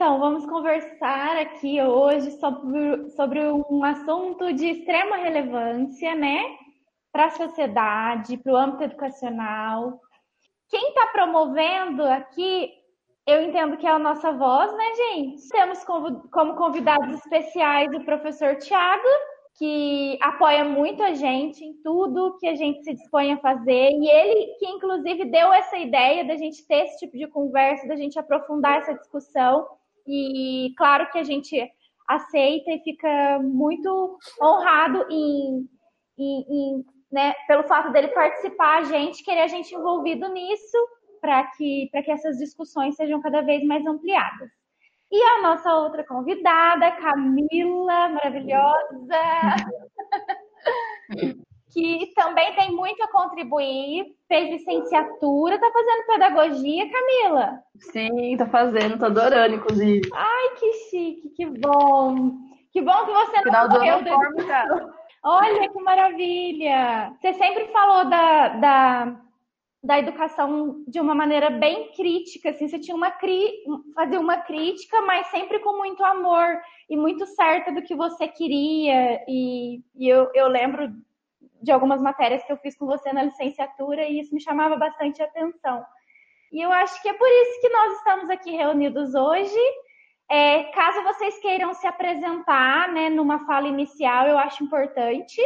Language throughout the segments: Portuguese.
Então, vamos conversar aqui hoje sobre, sobre um assunto de extrema relevância, né? Para a sociedade, para o âmbito educacional. Quem está promovendo aqui, eu entendo que é a nossa voz, né, gente? Temos como convidados especiais o professor Tiago, que apoia muito a gente em tudo que a gente se dispõe a fazer, e ele que inclusive deu essa ideia da gente ter esse tipo de conversa, da gente aprofundar essa discussão. E claro que a gente aceita e fica muito honrado em, em, em né, pelo fato dele participar, a gente querer a gente envolvido nisso para que, que essas discussões sejam cada vez mais ampliadas. E a nossa outra convidada, Camila, maravilhosa, que também tem muito a contribuir, fez licenciatura, tá fazendo pedagogia, Camila? Sim, tô fazendo, tô adorando, inclusive. Ai, que chique, que bom. Que bom que você Final não morreu do Olha que maravilha! Você sempre falou da, da, da educação de uma maneira bem crítica, assim, você tinha uma cri... fazia uma crítica, mas sempre com muito amor e muito certa do que você queria. E, e eu, eu lembro de algumas matérias que eu fiz com você na licenciatura e isso me chamava bastante atenção. E eu acho que é por isso que nós estamos aqui reunidos hoje. É, caso vocês queiram se apresentar, né, numa fala inicial, eu acho importante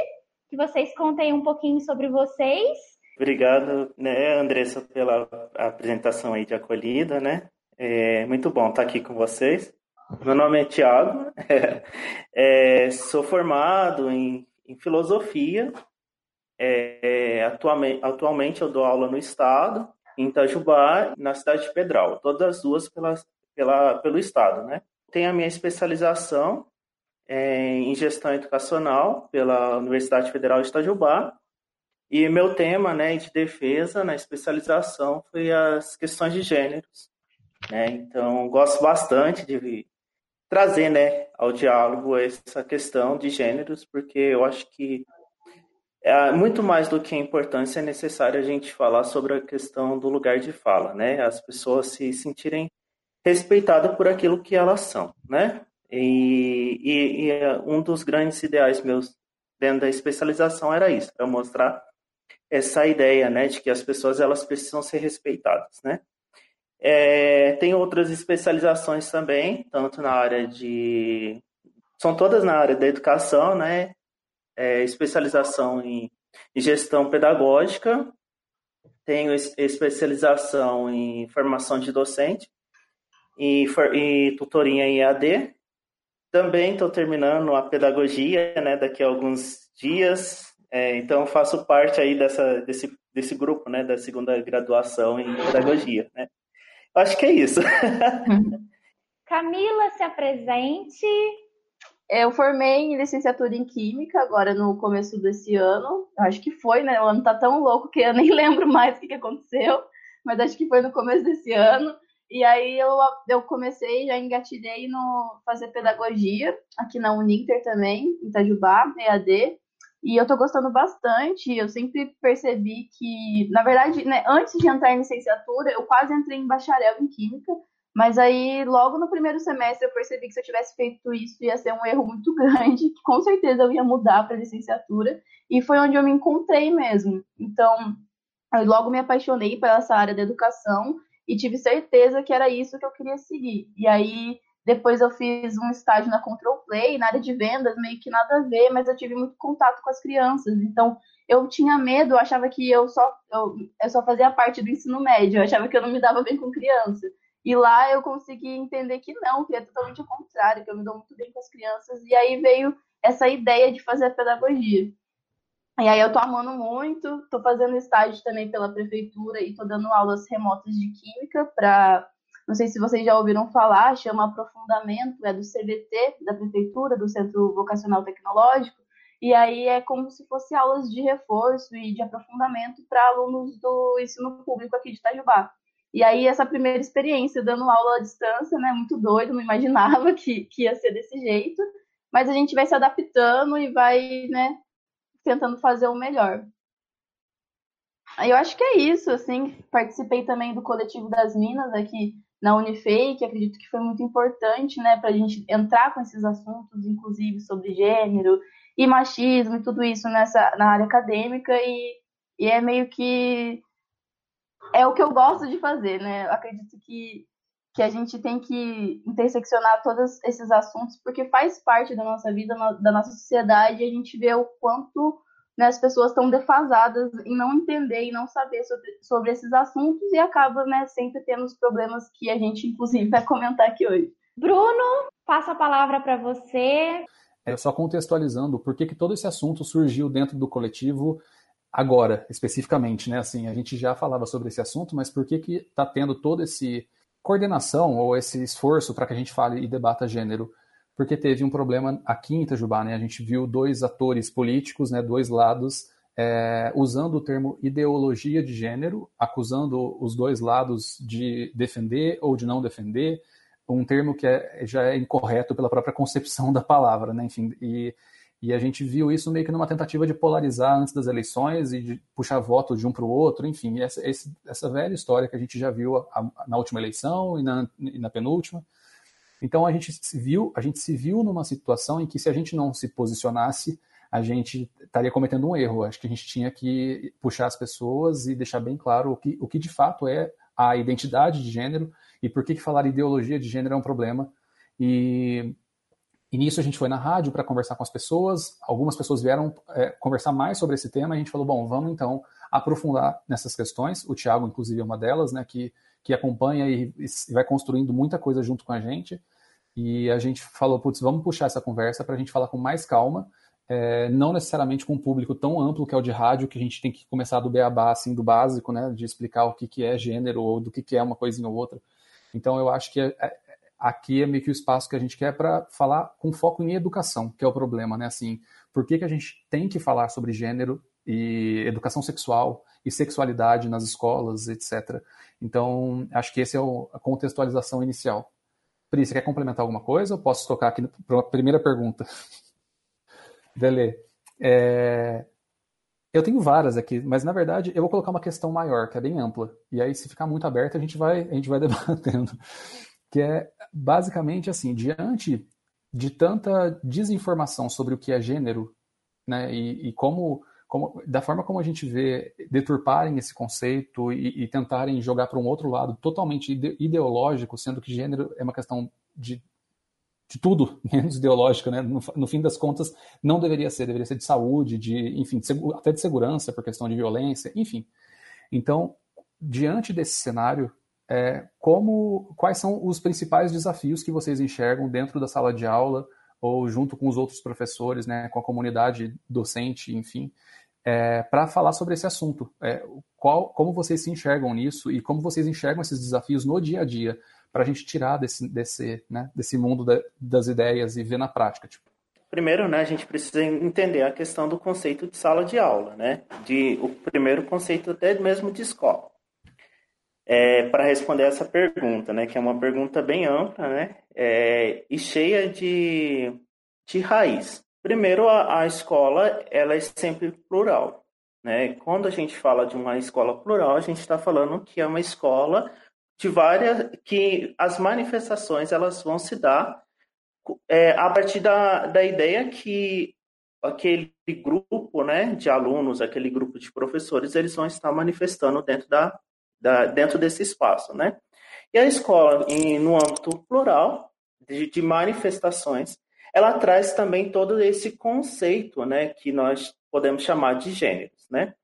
que vocês contem um pouquinho sobre vocês. Obrigado, né, Andressa, pela apresentação aí de acolhida, né? É muito bom estar aqui com vocês. Meu nome é Tiago, é, sou formado em, em filosofia é, atualmente, atualmente eu dou aula no estado, em Itajubá, na cidade de Pedral, todas as duas pela, pela, pelo estado, né? Tenho a minha especialização é, em gestão educacional pela Universidade Federal de Itajubá, e meu tema, né, de defesa na especialização foi as questões de gêneros, né? Então, gosto bastante de trazer, né, ao diálogo essa questão de gêneros, porque eu acho que é, muito mais do que a importância, é necessário a gente falar sobre a questão do lugar de fala, né? As pessoas se sentirem respeitadas por aquilo que elas são, né? E, e, e, é um dos grandes ideais meus dentro da especialização era isso, para mostrar essa ideia, né, de que as pessoas elas precisam ser respeitadas, né? É, tem outras especializações também, tanto na área de são todas na área da educação, né? é, especialização em, em gestão pedagógica, tenho especialização em formação de docente e, e tutoria em EAD. Também estou terminando a pedagogia, né, daqui a alguns dias. É, então faço parte aí dessa, desse, desse grupo, né, da segunda graduação em pedagogia, né. Acho que é isso. Camila, se apresente. Eu formei em licenciatura em Química agora no começo desse ano. Acho que foi, né? O ano tá tão louco que eu nem lembro mais o que, aconteceu, mas acho que foi no começo desse ano. E aí eu, eu comecei, já engatilhei no fazer pedagogia aqui na Uninter também, em Itajubá, EAD. E eu tô gostando bastante. Eu sempre percebi que, na verdade, né, antes de entrar em licenciatura, eu quase entrei em bacharel em Química mas aí, logo no primeiro semestre, eu percebi que se eu tivesse feito isso, ia ser um erro muito grande, que com certeza eu ia mudar para licenciatura, e foi onde eu me encontrei mesmo. Então, eu logo me apaixonei por essa área da educação e tive certeza que era isso que eu queria seguir. E aí, depois eu fiz um estágio na Control Play, na área de vendas, meio que nada a ver, mas eu tive muito contato com as crianças. Então, eu tinha medo, eu achava que eu só, eu, eu só fazia parte do ensino médio, eu achava que eu não me dava bem com criança. E lá eu consegui entender que não, que é totalmente o contrário, que eu me dou muito bem com as crianças. E aí veio essa ideia de fazer a pedagogia. E aí eu tô amando muito, tô fazendo estágio também pela prefeitura e tô dando aulas remotas de química para, não sei se vocês já ouviram falar, chama aprofundamento, é do CVT da prefeitura, do Centro Vocacional Tecnológico. E aí é como se fosse aulas de reforço e de aprofundamento para alunos do ensino público aqui de Itajubá. E aí, essa primeira experiência dando aula à distância, né? Muito doido, não imaginava que, que ia ser desse jeito. Mas a gente vai se adaptando e vai, né, tentando fazer o melhor. Eu acho que é isso, assim, participei também do coletivo das Minas aqui na Unifei, que acredito que foi muito importante, né, para a gente entrar com esses assuntos, inclusive sobre gênero e machismo e tudo isso nessa na área acadêmica e, e é meio que é o que eu gosto de fazer, né? Eu acredito que que a gente tem que interseccionar todos esses assuntos porque faz parte da nossa vida, da nossa sociedade, e a gente vê o quanto né, as pessoas estão defasadas em não entender e não saber sobre, sobre esses assuntos e acaba né, sempre tendo os problemas que a gente, inclusive, vai comentar aqui hoje. Bruno, passo a palavra para você. É, só contextualizando por que, que todo esse assunto surgiu dentro do coletivo agora, especificamente, né? Assim, a gente já falava sobre esse assunto, mas por que que está tendo todo esse coordenação ou esse esforço para que a gente fale e debata gênero, porque teve um problema aqui em Itajubá, né? A gente viu dois atores políticos, né, dois lados, é, usando o termo ideologia de gênero, acusando os dois lados de defender ou de não defender, um termo que é, já é incorreto pela própria concepção da palavra, né? Enfim, e e a gente viu isso meio que numa tentativa de polarizar antes das eleições e de puxar voto de um para o outro, enfim, essa, essa, velha história que a gente já viu na última eleição e na, e na penúltima. Então a gente se viu, a gente se viu numa situação em que se a gente não se posicionasse, a gente estaria cometendo um erro. Acho que a gente tinha que puxar as pessoas e deixar bem claro o que, o que de fato é a identidade de gênero e por que, que falar ideologia de gênero é um problema. E e nisso a gente foi na rádio para conversar com as pessoas. Algumas pessoas vieram é, conversar mais sobre esse tema. A gente falou, bom, vamos então aprofundar nessas questões. O Tiago, inclusive, é uma delas, né, que, que acompanha e, e vai construindo muita coisa junto com a gente. E a gente falou, putz, vamos puxar essa conversa para a gente falar com mais calma, é, não necessariamente com um público tão amplo que é o de rádio, que a gente tem que começar do beabá, assim, do básico, né, de explicar o que, que é gênero ou do que, que é uma coisinha ou outra. Então eu acho que é, é aqui é meio que o espaço que a gente quer para falar com foco em educação, que é o problema, né? Assim, por que, que a gente tem que falar sobre gênero e educação sexual e sexualidade nas escolas, etc. Então, acho que essa é a contextualização inicial. Pri, você quer complementar alguma coisa? Eu posso tocar aqui para a primeira pergunta. Dele, é... eu tenho várias aqui, mas na verdade eu vou colocar uma questão maior, que é bem ampla. E aí, se ficar muito aberto, a gente vai, a gente vai debatendo. Que é basicamente assim, diante de tanta desinformação sobre o que é gênero, né, e, e como, como, da forma como a gente vê deturparem esse conceito e, e tentarem jogar para um outro lado totalmente ideológico, sendo que gênero é uma questão de, de tudo menos ideológica, né? No, no, fim das contas, não deveria ser, deveria ser de saúde, de, enfim, de, até de segurança por questão de violência, enfim. Então, diante desse cenário, é, como, quais são os principais desafios que vocês enxergam dentro da sala de aula ou junto com os outros professores, né, com a comunidade docente, enfim, é, para falar sobre esse assunto. É, qual, como vocês se enxergam nisso e como vocês enxergam esses desafios no dia a dia para a gente tirar desse, desse, né, desse mundo da, das ideias e ver na prática. Tipo. Primeiro, né, a gente precisa entender a questão do conceito de sala de aula, né, de o primeiro conceito até mesmo de escola é, para responder essa pergunta, né, que é uma pergunta bem ampla, né, é, e cheia de, de raiz. Primeiro, a, a escola ela é sempre plural, né? Quando a gente fala de uma escola plural, a gente está falando que é uma escola de várias, que as manifestações elas vão se dar é, a partir da, da ideia que aquele grupo, né, de alunos, aquele grupo de professores, eles vão estar manifestando dentro da da, dentro desse espaço, né? E a escola, em, no âmbito plural, de, de, manifestações, ela traz também todo esse conceito, né, que nós podemos chamar de gêneros, né?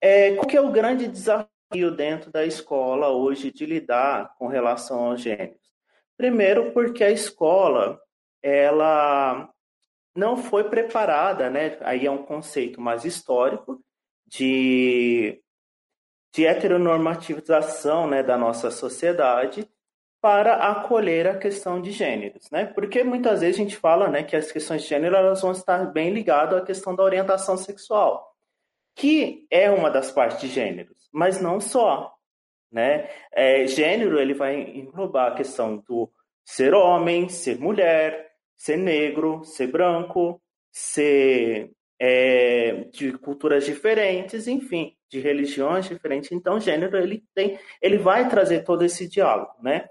É, qual que é o grande desafio dentro da escola hoje de lidar com relação aos gêneros? Primeiro, porque a escola, ela não foi preparada, né? Aí é um conceito mais histórico de de heteronormativização né, da nossa sociedade para acolher a questão de gêneros, né? Porque muitas vezes a gente fala, né, que as questões de gênero elas vão estar bem ligadas à questão da orientação sexual, que é uma das partes de gêneros, mas não só, né? É, gênero ele vai englobar a questão do ser homem, ser mulher, ser negro, ser branco, ser é, de culturas diferentes, enfim de religiões diferentes. Então, gênero ele tem, ele vai trazer todo esse diálogo, né?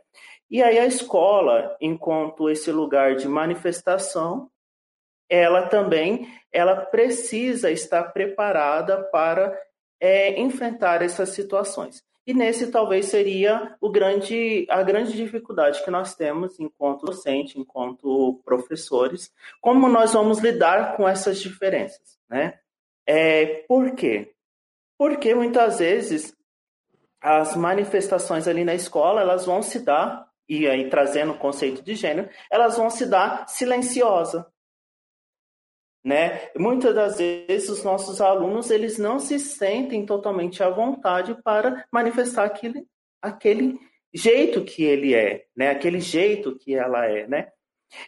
E aí a escola, enquanto esse lugar de manifestação, ela também ela precisa estar preparada para é, enfrentar essas situações. E nesse talvez seria o grande, a grande dificuldade que nós temos enquanto docente, enquanto professores, como nós vamos lidar com essas diferenças, né? É, por quê? Porque muitas vezes as manifestações ali na escola, elas vão se dar, e aí trazendo o conceito de gênero, elas vão se dar silenciosa, né? Muitas das vezes os nossos alunos eles não se sentem totalmente à vontade para manifestar aquele, aquele jeito que ele é, né? Aquele jeito que ela é, né?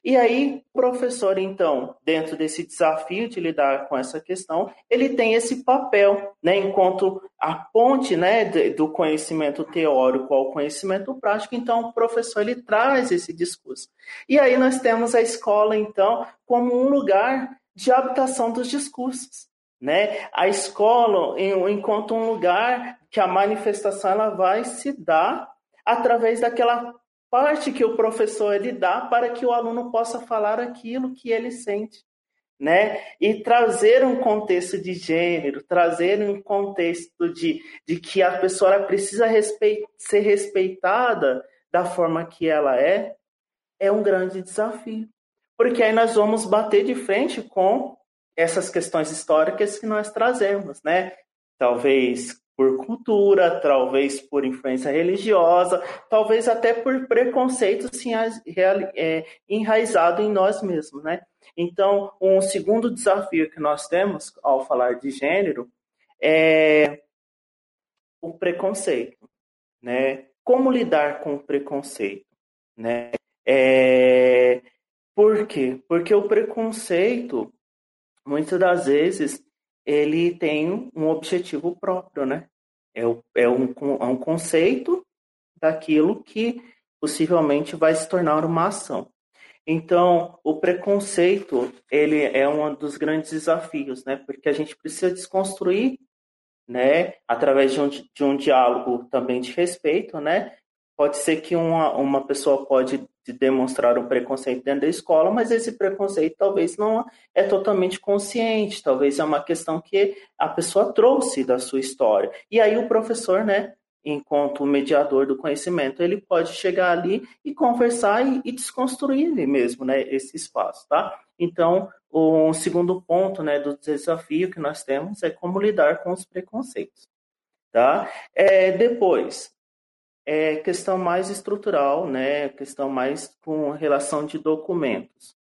E aí, o professor, então, dentro desse desafio de lidar com essa questão, ele tem esse papel, né, enquanto a ponte, né, do conhecimento teórico ao conhecimento prático. Então, o professor ele traz esse discurso. E aí nós temos a escola, então, como um lugar de habitação dos discursos. Né? A escola, enquanto um lugar que a manifestação ela vai se dar através daquela parte que o professor ele dá para que o aluno possa falar aquilo que ele sente. Né? E trazer um contexto de gênero, trazer um contexto de, de que a pessoa precisa respeit, ser respeitada da forma que ela é, é um grande desafio porque aí nós vamos bater de frente com essas questões históricas que nós trazemos, né? Talvez por cultura, talvez por influência religiosa, talvez até por preconceito assim, é, enraizado em nós mesmos, né? Então, um segundo desafio que nós temos ao falar de gênero é o preconceito, né? Como lidar com o preconceito, né? É, por quê? Porque o preconceito, muitas das vezes, ele tem um objetivo próprio, né? É, é, um, é um conceito daquilo que possivelmente vai se tornar uma ação. Então, o preconceito, ele é um dos grandes desafios, né? Porque a gente precisa desconstruir, né? Através de um, de um diálogo também de respeito, né? Pode ser que uma, uma pessoa pode demonstrar um preconceito dentro da escola, mas esse preconceito talvez não é totalmente consciente, talvez é uma questão que a pessoa trouxe da sua história. E aí o professor, né, enquanto mediador do conhecimento, ele pode chegar ali e conversar e, e desconstruir mesmo, né, esse espaço, tá? Então, o segundo ponto, né, do desafio que nós temos é como lidar com os preconceitos, tá? É, depois, é questão mais estrutural, né? Questão mais com relação de documentos.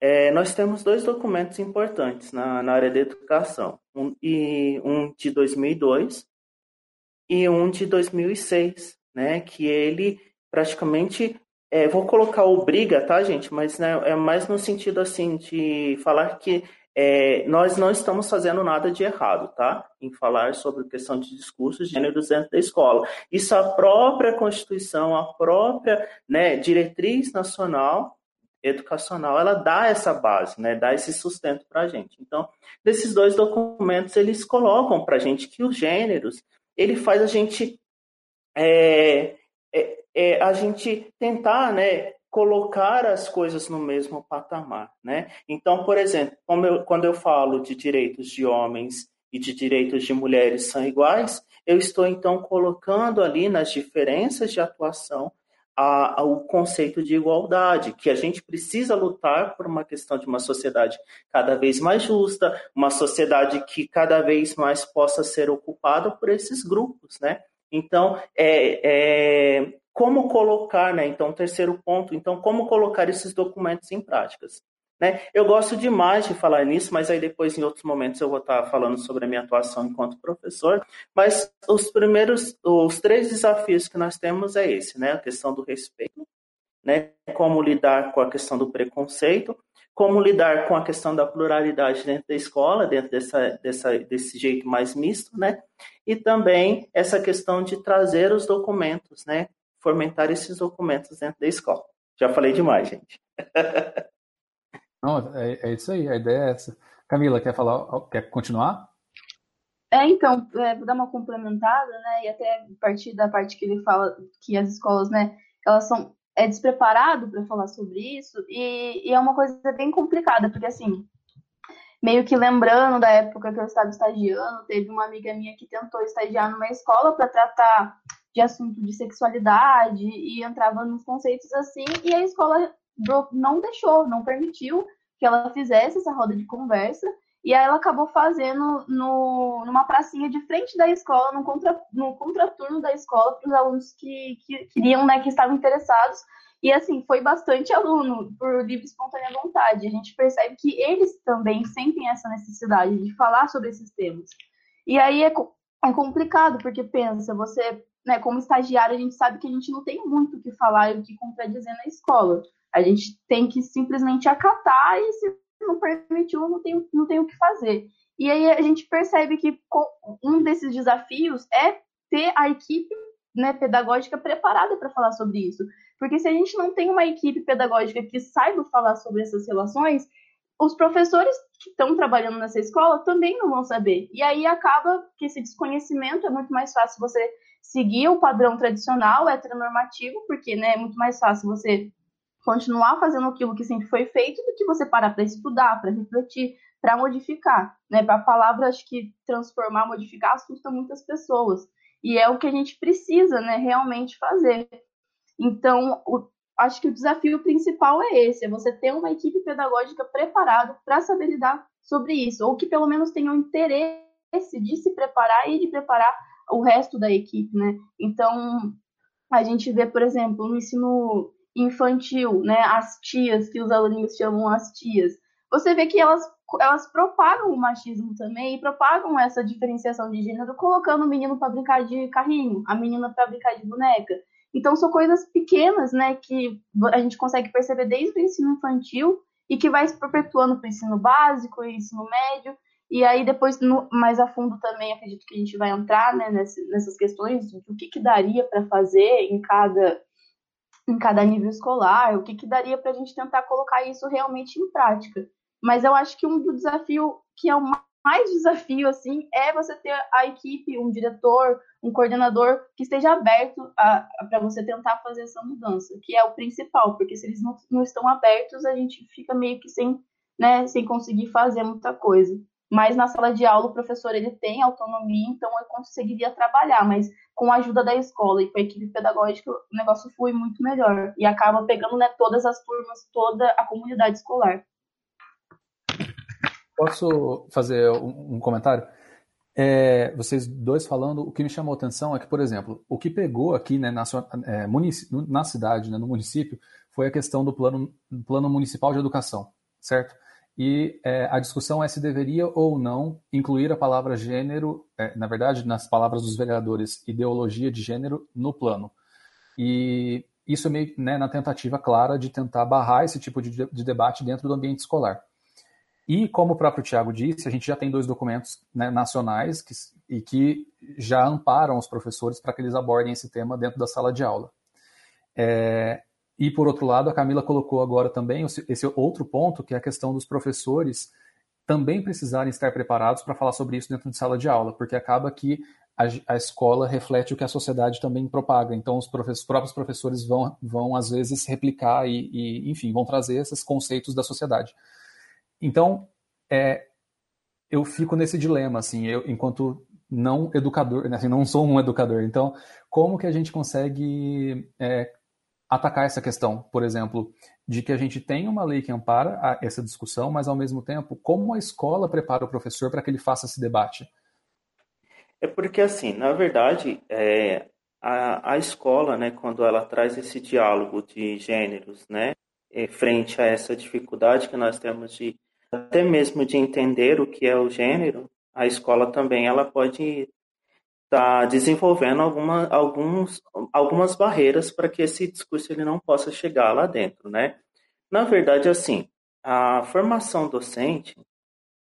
É, nós temos dois documentos importantes na, na área da educação, um, e, um de 2002 e um de 2006, né? Que ele praticamente, é, vou colocar o briga, tá, gente? Mas né, é mais no sentido assim de falar que é, nós não estamos fazendo nada de errado, tá? Em falar sobre questão de discursos de gêneros dentro da escola. Isso a própria Constituição, a própria né, diretriz nacional educacional, ela dá essa base, né? Dá esse sustento para a gente. Então, desses dois documentos, eles colocam para a gente que os gêneros, ele faz a gente é, é, é, a gente tentar, né, colocar as coisas no mesmo patamar, né? Então, por exemplo, eu, quando eu falo de direitos de homens e de direitos de mulheres são iguais, eu estou então colocando ali nas diferenças de atuação a, a, o conceito de igualdade, que a gente precisa lutar por uma questão de uma sociedade cada vez mais justa, uma sociedade que cada vez mais possa ser ocupada por esses grupos, né? Então, é, é, como colocar, né? Então, terceiro ponto, então, como colocar esses documentos em práticas. Né? Eu gosto demais de falar nisso, mas aí depois, em outros momentos, eu vou estar falando sobre a minha atuação enquanto professor. Mas os primeiros, os três desafios que nós temos é esse, né? A questão do respeito, né? Como lidar com a questão do preconceito, como lidar com a questão da pluralidade dentro da escola, dentro dessa, dessa, desse jeito mais misto, né? E também essa questão de trazer os documentos, né? fomentar esses documentos dentro da escola. Já falei demais, gente. Não, é, é, isso aí, a ideia é essa. Camila, quer falar, quer continuar? É, então, é, vou dar uma complementada, né, e até a partir da parte que ele fala que as escolas, né, elas são é despreparado para falar sobre isso e, e, é uma coisa bem complicada, porque assim, meio que lembrando da época que eu estava estagiando, teve uma amiga minha que tentou estagiar numa escola para tratar de assunto de sexualidade e entrava nos conceitos assim, e a escola não deixou, não permitiu que ela fizesse essa roda de conversa, e aí ela acabou fazendo no, numa pracinha de frente da escola, no, contra, no contraturno da escola, para os alunos que, que queriam, né, que estavam interessados. E assim, foi bastante aluno por livre espontânea vontade. A gente percebe que eles também sentem essa necessidade de falar sobre esses temas. E aí é, é complicado, porque pensa, você, né, como estagiário, a gente sabe que a gente não tem muito o que falar e o que contradizer na escola. A gente tem que simplesmente acatar e se não permitiu, não tem, não tem o que fazer. E aí a gente percebe que um desses desafios é ter a equipe né, pedagógica preparada para falar sobre isso. Porque se a gente não tem uma equipe pedagógica que saiba falar sobre essas relações, os professores que estão trabalhando nessa escola também não vão saber. E aí acaba que esse desconhecimento é muito mais fácil você seguir o padrão tradicional, heteronormativo, porque né, é muito mais fácil você continuar fazendo aquilo que sempre foi feito do que você parar para estudar, para refletir, para modificar. Né? A palavra, acho que transformar, modificar, assusta muitas pessoas. E é o que a gente precisa né, realmente fazer. Então, o, acho que o desafio principal é esse: é você ter uma equipe pedagógica preparada para saber lidar sobre isso, ou que pelo menos tenha o interesse de se preparar e de preparar o resto da equipe. Né? Então, a gente vê, por exemplo, no ensino infantil, né, as tias, que os alunos chamam as tias, você vê que elas, elas propagam o machismo também e propagam essa diferenciação de gênero, colocando o menino para brincar de carrinho, a menina para brincar de boneca. Então, são coisas pequenas, né, que a gente consegue perceber desde o ensino infantil e que vai se perpetuando para o ensino básico e ensino médio. E aí, depois, no, mais a fundo também, acredito que a gente vai entrar né, nessas questões do que, que daria para fazer em cada em cada nível escolar, o que, que daria para a gente tentar colocar isso realmente em prática. Mas eu acho que um do desafio que é o mais desafio assim é você ter a equipe, um diretor, um coordenador que esteja aberto para você tentar fazer essa mudança, que é o principal, porque se eles não, não estão abertos, a gente fica meio que sem, né, sem conseguir fazer muita coisa. Mas na sala de aula o professor ele tem autonomia, então eu conseguiria trabalhar, mas com a ajuda da escola e com a equipe pedagógica o negócio flui muito melhor e acaba pegando né, todas as turmas, toda a comunidade escolar. Posso fazer um, comentário? É, vocês dois falando, o que me chamou a atenção é que, por exemplo, o que pegou aqui né, na, é, na cidade, né, no município, foi a questão do plano, plano municipal de educação, certo? E é, a discussão é se deveria ou não incluir a palavra gênero, é, na verdade, nas palavras dos vereadores, ideologia de gênero no plano. E isso é meio né, na tentativa clara de tentar barrar esse tipo de, de, debate dentro do ambiente escolar. E, como o próprio Tiago disse, a gente já tem dois documentos né, nacionais que, e que já amparam os professores para que eles abordem esse tema dentro da sala de aula. É, e, por outro lado, a Camila colocou agora também esse outro ponto, que é a questão dos professores também precisarem estar preparados para falar sobre isso dentro de sala de aula, porque acaba que a, a escola reflete o que a sociedade também propaga. Então, os, os próprios professores vão, vão, às vezes, replicar e, e, enfim, vão trazer esses conceitos da sociedade. Então, é, eu fico nesse dilema, assim, eu, enquanto não educador, assim, não sou um educador. Então, como que a gente consegue é, atacar essa questão, por exemplo, de que a gente tem uma lei que ampara essa discussão, mas ao mesmo tempo, como a escola prepara o professor para que ele faça esse debate? É porque assim, na verdade, é, a, a escola, né, quando ela traz esse diálogo de gêneros, né, é, frente a essa dificuldade que nós temos de até mesmo de entender o que é o gênero, a escola também ela pode está desenvolvendo alguma, alguns, algumas barreiras para que esse discurso ele não possa chegar lá dentro, né? Na verdade, assim, a formação docente,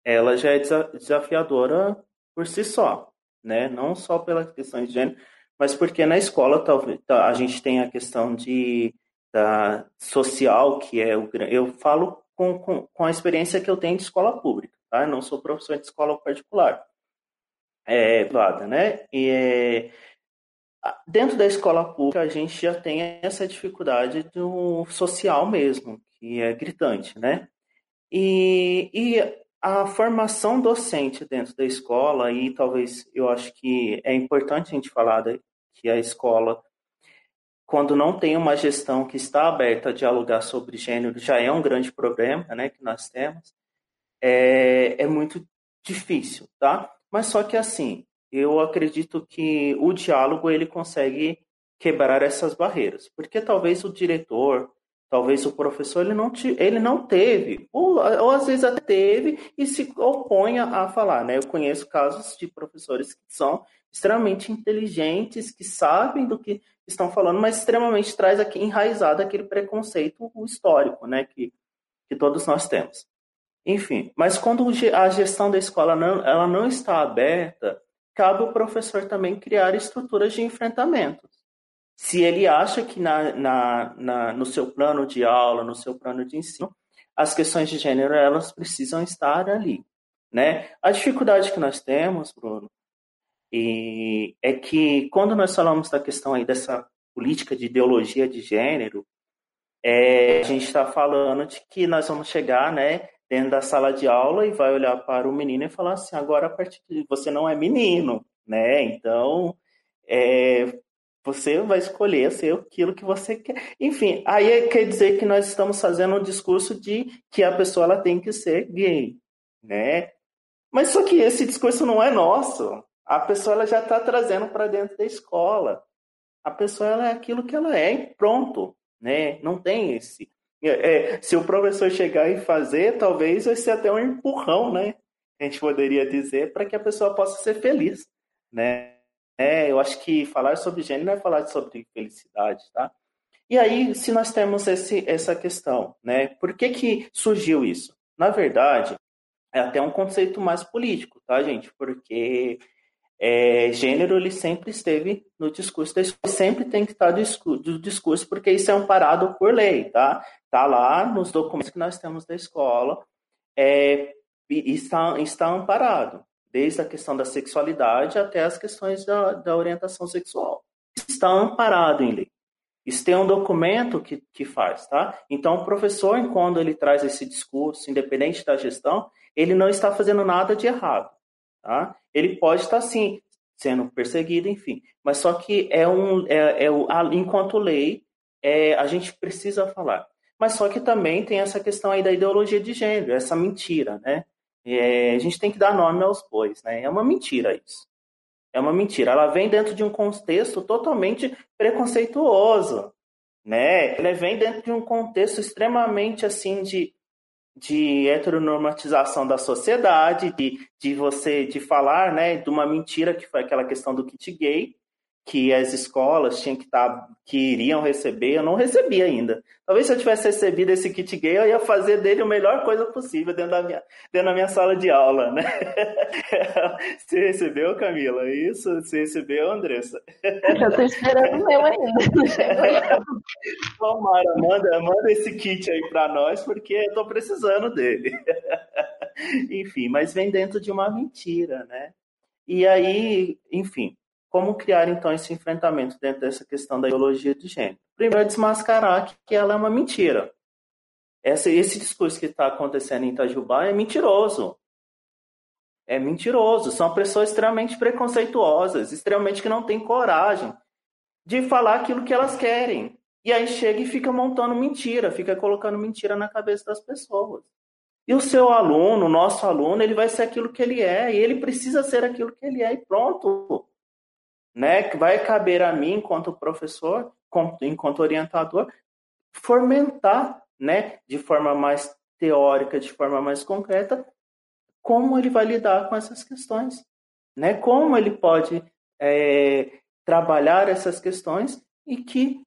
ela já é desafiadora por si só, né? Não só pela questão de gênero, mas porque na escola talvez tá, a gente tem a questão de da social, que é o eu falo com, com, com a experiência que eu tenho de escola pública, tá? Eu não sou professor de escola particular. É, privada, né? E, é, dentro da escola pública a gente já tem essa dificuldade do social mesmo, que é gritante, né? E, e a formação docente dentro da escola, e talvez eu acho que é importante a gente falar que a escola, quando não tem uma gestão que está aberta a dialogar sobre gênero, já é um grande problema né, que nós temos, é, é muito difícil, tá? Mas só que assim, eu acredito que o diálogo ele consegue quebrar essas barreiras, porque talvez o diretor, talvez o professor ele não, te, ele não teve, ou, ou às vezes até teve e se oponha a falar, né? Eu conheço casos de professores que são extremamente inteligentes, que sabem do que estão falando, mas extremamente traz aqui enraizado aquele preconceito histórico, né? Que, que todos nós temos. Enfim, mas quando a gestão da escola não, ela não está aberta, cabe ao professor também criar estruturas de enfrentamento. Se ele acha que na, na, na, no seu plano de aula, no seu plano de ensino, as questões de gênero elas precisam estar ali, né? A dificuldade que nós temos, Bruno, e é que quando nós falamos da questão aí dessa política de ideologia de gênero, é, a gente está falando de que nós vamos chegar, né, dentro da sala de aula e vai olhar para o menino e falar assim, agora a partir de você não é menino, né? Então, é, você vai escolher ser aquilo que você quer. Enfim, aí quer dizer que nós estamos fazendo um discurso de que a pessoa ela tem que ser gay, né? Mas só que esse discurso não é nosso. A pessoa ela já está trazendo para dentro da escola. A pessoa ela é aquilo que ela é e pronto, né? Não tem esse é, se o professor chegar e fazer, talvez vai ser até um empurrão, né? A gente poderia dizer, para que a pessoa possa ser feliz, né? É, eu acho que falar sobre gênero é falar sobre felicidade, tá? E aí, se nós temos esse, essa questão, né? Por que, que surgiu isso? Na verdade, é até um conceito mais político, tá, gente? Porque é, gênero ele sempre esteve no discurso da escola, sempre tem que estar no discurso, porque isso é amparado por lei, tá? Tá lá nos documentos que nós temos da escola, é, está, está amparado, desde a questão da sexualidade até as questões da, da orientação sexual. Está amparado em lei. Isso tem um documento que, que faz, tá? Então, o professor, quando ele traz esse discurso, independente da gestão, ele não está fazendo nada de errado. Tá? Ele pode estar sim sendo perseguido, enfim, mas só que é um, é, é enquanto lei, é, a gente precisa falar. Mas só que também tem essa questão aí da ideologia de gênero, essa mentira, né? É, a gente tem que dar nome aos bois, né? É uma mentira isso. É uma mentira. Ela vem dentro de um contexto totalmente preconceituoso, né? Ela vem dentro de um contexto extremamente assim de de heteronormatização da sociedade, de, de você de falar, né, de uma mentira que foi aquela questão do kit gay, que as escolas tinham que estar, tá, que iriam receber, eu não recebi ainda. Talvez se eu tivesse recebido esse kit gay, eu ia fazer dele a melhor coisa possível dentro da minha, dentro da minha sala de aula, né? Você recebeu, Camila? Isso? Você recebeu, Andressa? Eu estou esperando o meu ainda. Tomara, manda, manda esse kit aí para nós, porque eu estou precisando dele. Enfim, mas vem dentro de uma mentira, né? E aí, enfim, como criar, então, esse enfrentamento dentro dessa questão da ideologia de gênero? Primeiro, é desmascarar que ela é uma mentira. Esse discurso que está acontecendo em Itajubá é mentiroso. É mentiroso. São pessoas extremamente preconceituosas, extremamente que não têm coragem de falar aquilo que elas querem. E aí chega e fica montando mentira, fica colocando mentira na cabeça das pessoas. E o seu aluno, o nosso aluno, ele vai ser aquilo que ele é, e ele precisa ser aquilo que ele é, e pronto né, que vai caber a mim, enquanto professor, enquanto orientador, fomentar, né, de forma mais teórica, de forma mais concreta, como ele vai lidar com essas questões, né, como ele pode é, trabalhar essas questões e que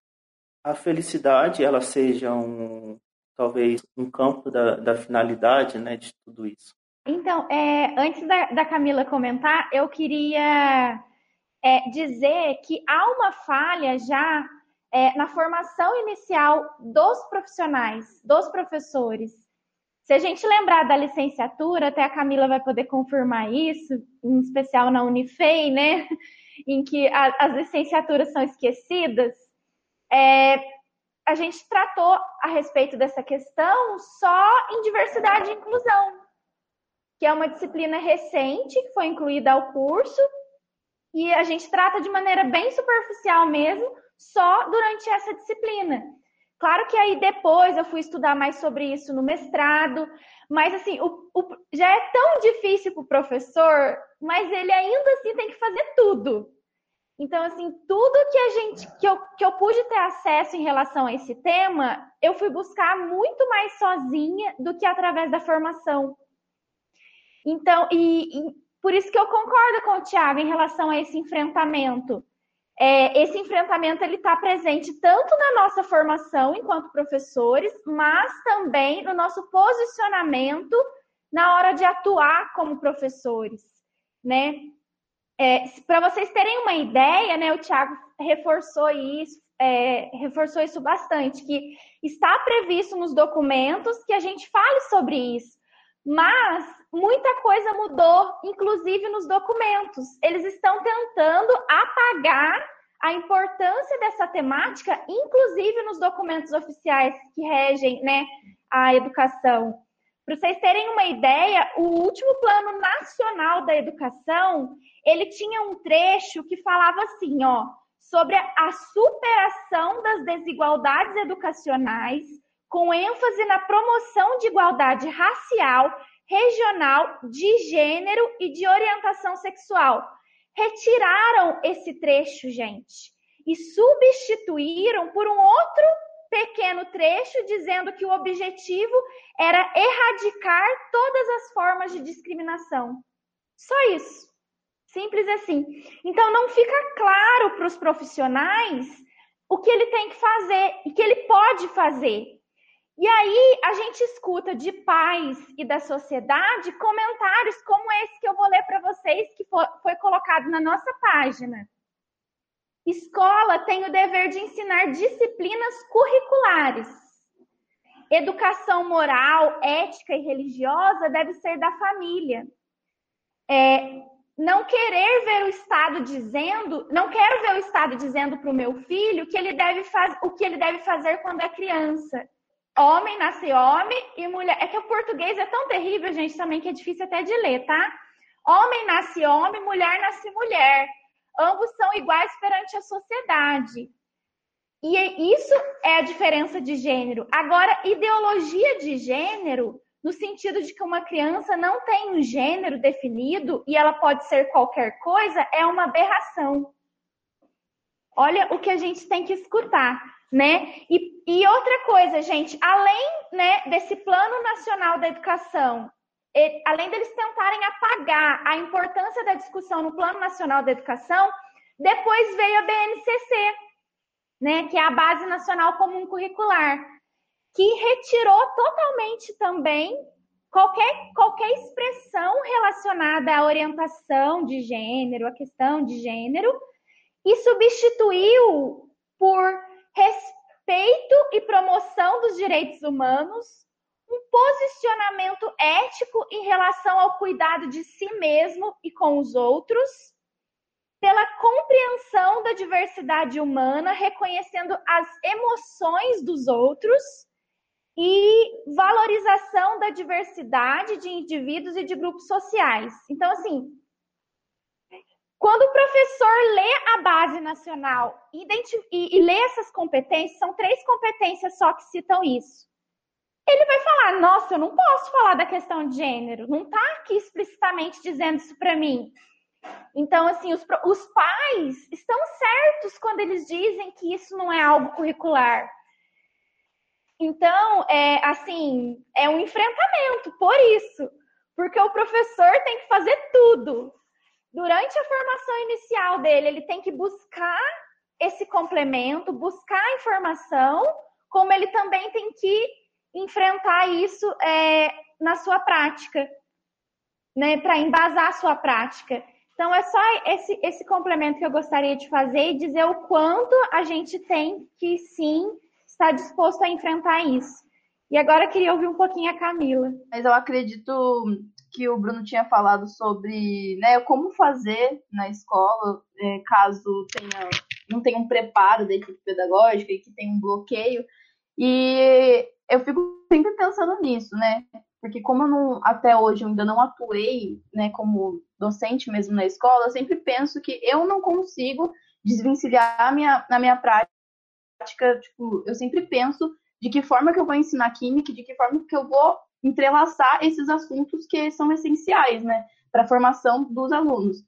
a felicidade ela seja um talvez um campo da, da finalidade, né, de tudo isso. Então, é, antes da, da Camila comentar, eu queria é, dizer que há uma falha já é, na formação inicial dos profissionais, dos professores. Se a gente lembrar da licenciatura, até a Camila vai poder confirmar isso, em especial na Unifei, né? Em que a, as licenciaturas são esquecidas. É, a gente tratou a respeito dessa questão só em diversidade e inclusão, que é uma disciplina recente que foi incluída ao curso, e a gente trata de maneira bem superficial mesmo, só durante essa disciplina. Claro que aí depois eu fui estudar mais sobre isso no mestrado, mas assim, o, o, já é tão difícil para o professor, mas ele ainda assim tem que fazer tudo. Então, assim, tudo que a gente, que eu, que eu pude ter acesso em relação a esse tema, eu fui buscar muito mais sozinha do que através da formação. Então, e, e por isso que eu concordo com o Tiago em relação a esse enfrentamento é, esse enfrentamento ele está presente tanto na nossa formação enquanto professores, mas também no nosso posicionamento na hora de atuar como professores, né? É, Para vocês terem uma ideia, né, o Tiago reforçou isso, é, reforçou isso bastante, que está previsto nos documentos que a gente fale sobre isso, mas muita coisa mudou, inclusive nos documentos. Eles estão tentando apagar a importância dessa temática, inclusive nos documentos oficiais que regem né, a educação. Para vocês terem uma ideia, o último Plano Nacional da Educação, ele tinha um trecho que falava assim, ó, sobre a superação das desigualdades educacionais, com ênfase na promoção de igualdade racial, regional, de gênero e de orientação sexual. Retiraram esse trecho, gente, e substituíram por um outro pequeno trecho dizendo que o objetivo era erradicar todas as formas de discriminação. Só isso. Simples assim. Então não fica claro para os profissionais o que ele tem que fazer e que ele pode fazer. E aí a gente escuta de pais e da sociedade comentários como esse que eu vou ler para vocês, que foi colocado na nossa página. Escola tem o dever de ensinar disciplinas curriculares. Educação moral, ética e religiosa deve ser da família. É, não querer ver o Estado dizendo, não quero ver o Estado dizendo para o meu filho que ele deve faz, o que ele deve fazer quando é criança homem nasce homem e mulher. É que o português é tão terrível, gente, também que é difícil até de ler, tá? Homem nasce homem, mulher nasce mulher. Ambos são iguais perante a sociedade. E isso é a diferença de gênero. Agora, ideologia de gênero, no sentido de que uma criança não tem um gênero definido e ela pode ser qualquer coisa, é uma aberração. Olha o que a gente tem que escutar né? E, e outra coisa, gente, além né, desse Plano Nacional da Educação, além deles tentarem apagar a importância da discussão no Plano Nacional da Educação, depois veio a BNCC, né, que é a Base Nacional Comum Curricular, que retirou totalmente também qualquer, qualquer expressão relacionada à orientação de gênero, à questão de gênero, e substituiu por respeito e promoção dos direitos humanos, um posicionamento ético em relação ao cuidado de si mesmo e com os outros, pela compreensão da diversidade humana, reconhecendo as emoções dos outros e valorização da diversidade de indivíduos e de grupos sociais. Então, assim, quando o professor lê a base nacional e, e, lê essas competências, são três competências só que citam isso. Ele vai falar: Nossa, eu não posso falar da questão de gênero, não está aqui explicitamente dizendo isso para mim. Então, assim, os, os pais estão certos quando eles dizem que isso não é algo curricular. Então, é assim, é um enfrentamento por isso, porque o professor tem que fazer tudo durante a formação inicial dele, ele tem que buscar esse complemento, buscar a informação, como ele também tem que enfrentar isso é, na sua prática, né, para embasar a sua prática. Então, é só esse, esse complemento que eu gostaria de fazer e dizer o quanto a gente tem que sim estar disposto a enfrentar isso. E agora eu queria ouvir um pouquinho a Camila. Mas eu acredito que o Bruno tinha falado sobre né, como fazer na escola, é, caso tenha, não tenha um preparo da equipe pedagógica e que tenha um bloqueio. E eu fico sempre pensando nisso, né? Porque como eu não, até hoje eu ainda não atuei né, como docente mesmo na escola, eu sempre penso que eu não consigo desvencilhar a minha, na minha prática, tipo, eu sempre penso de que forma que eu vou ensinar química, de que forma que eu vou entrelaçar esses assuntos que são essenciais, né, para a formação dos alunos.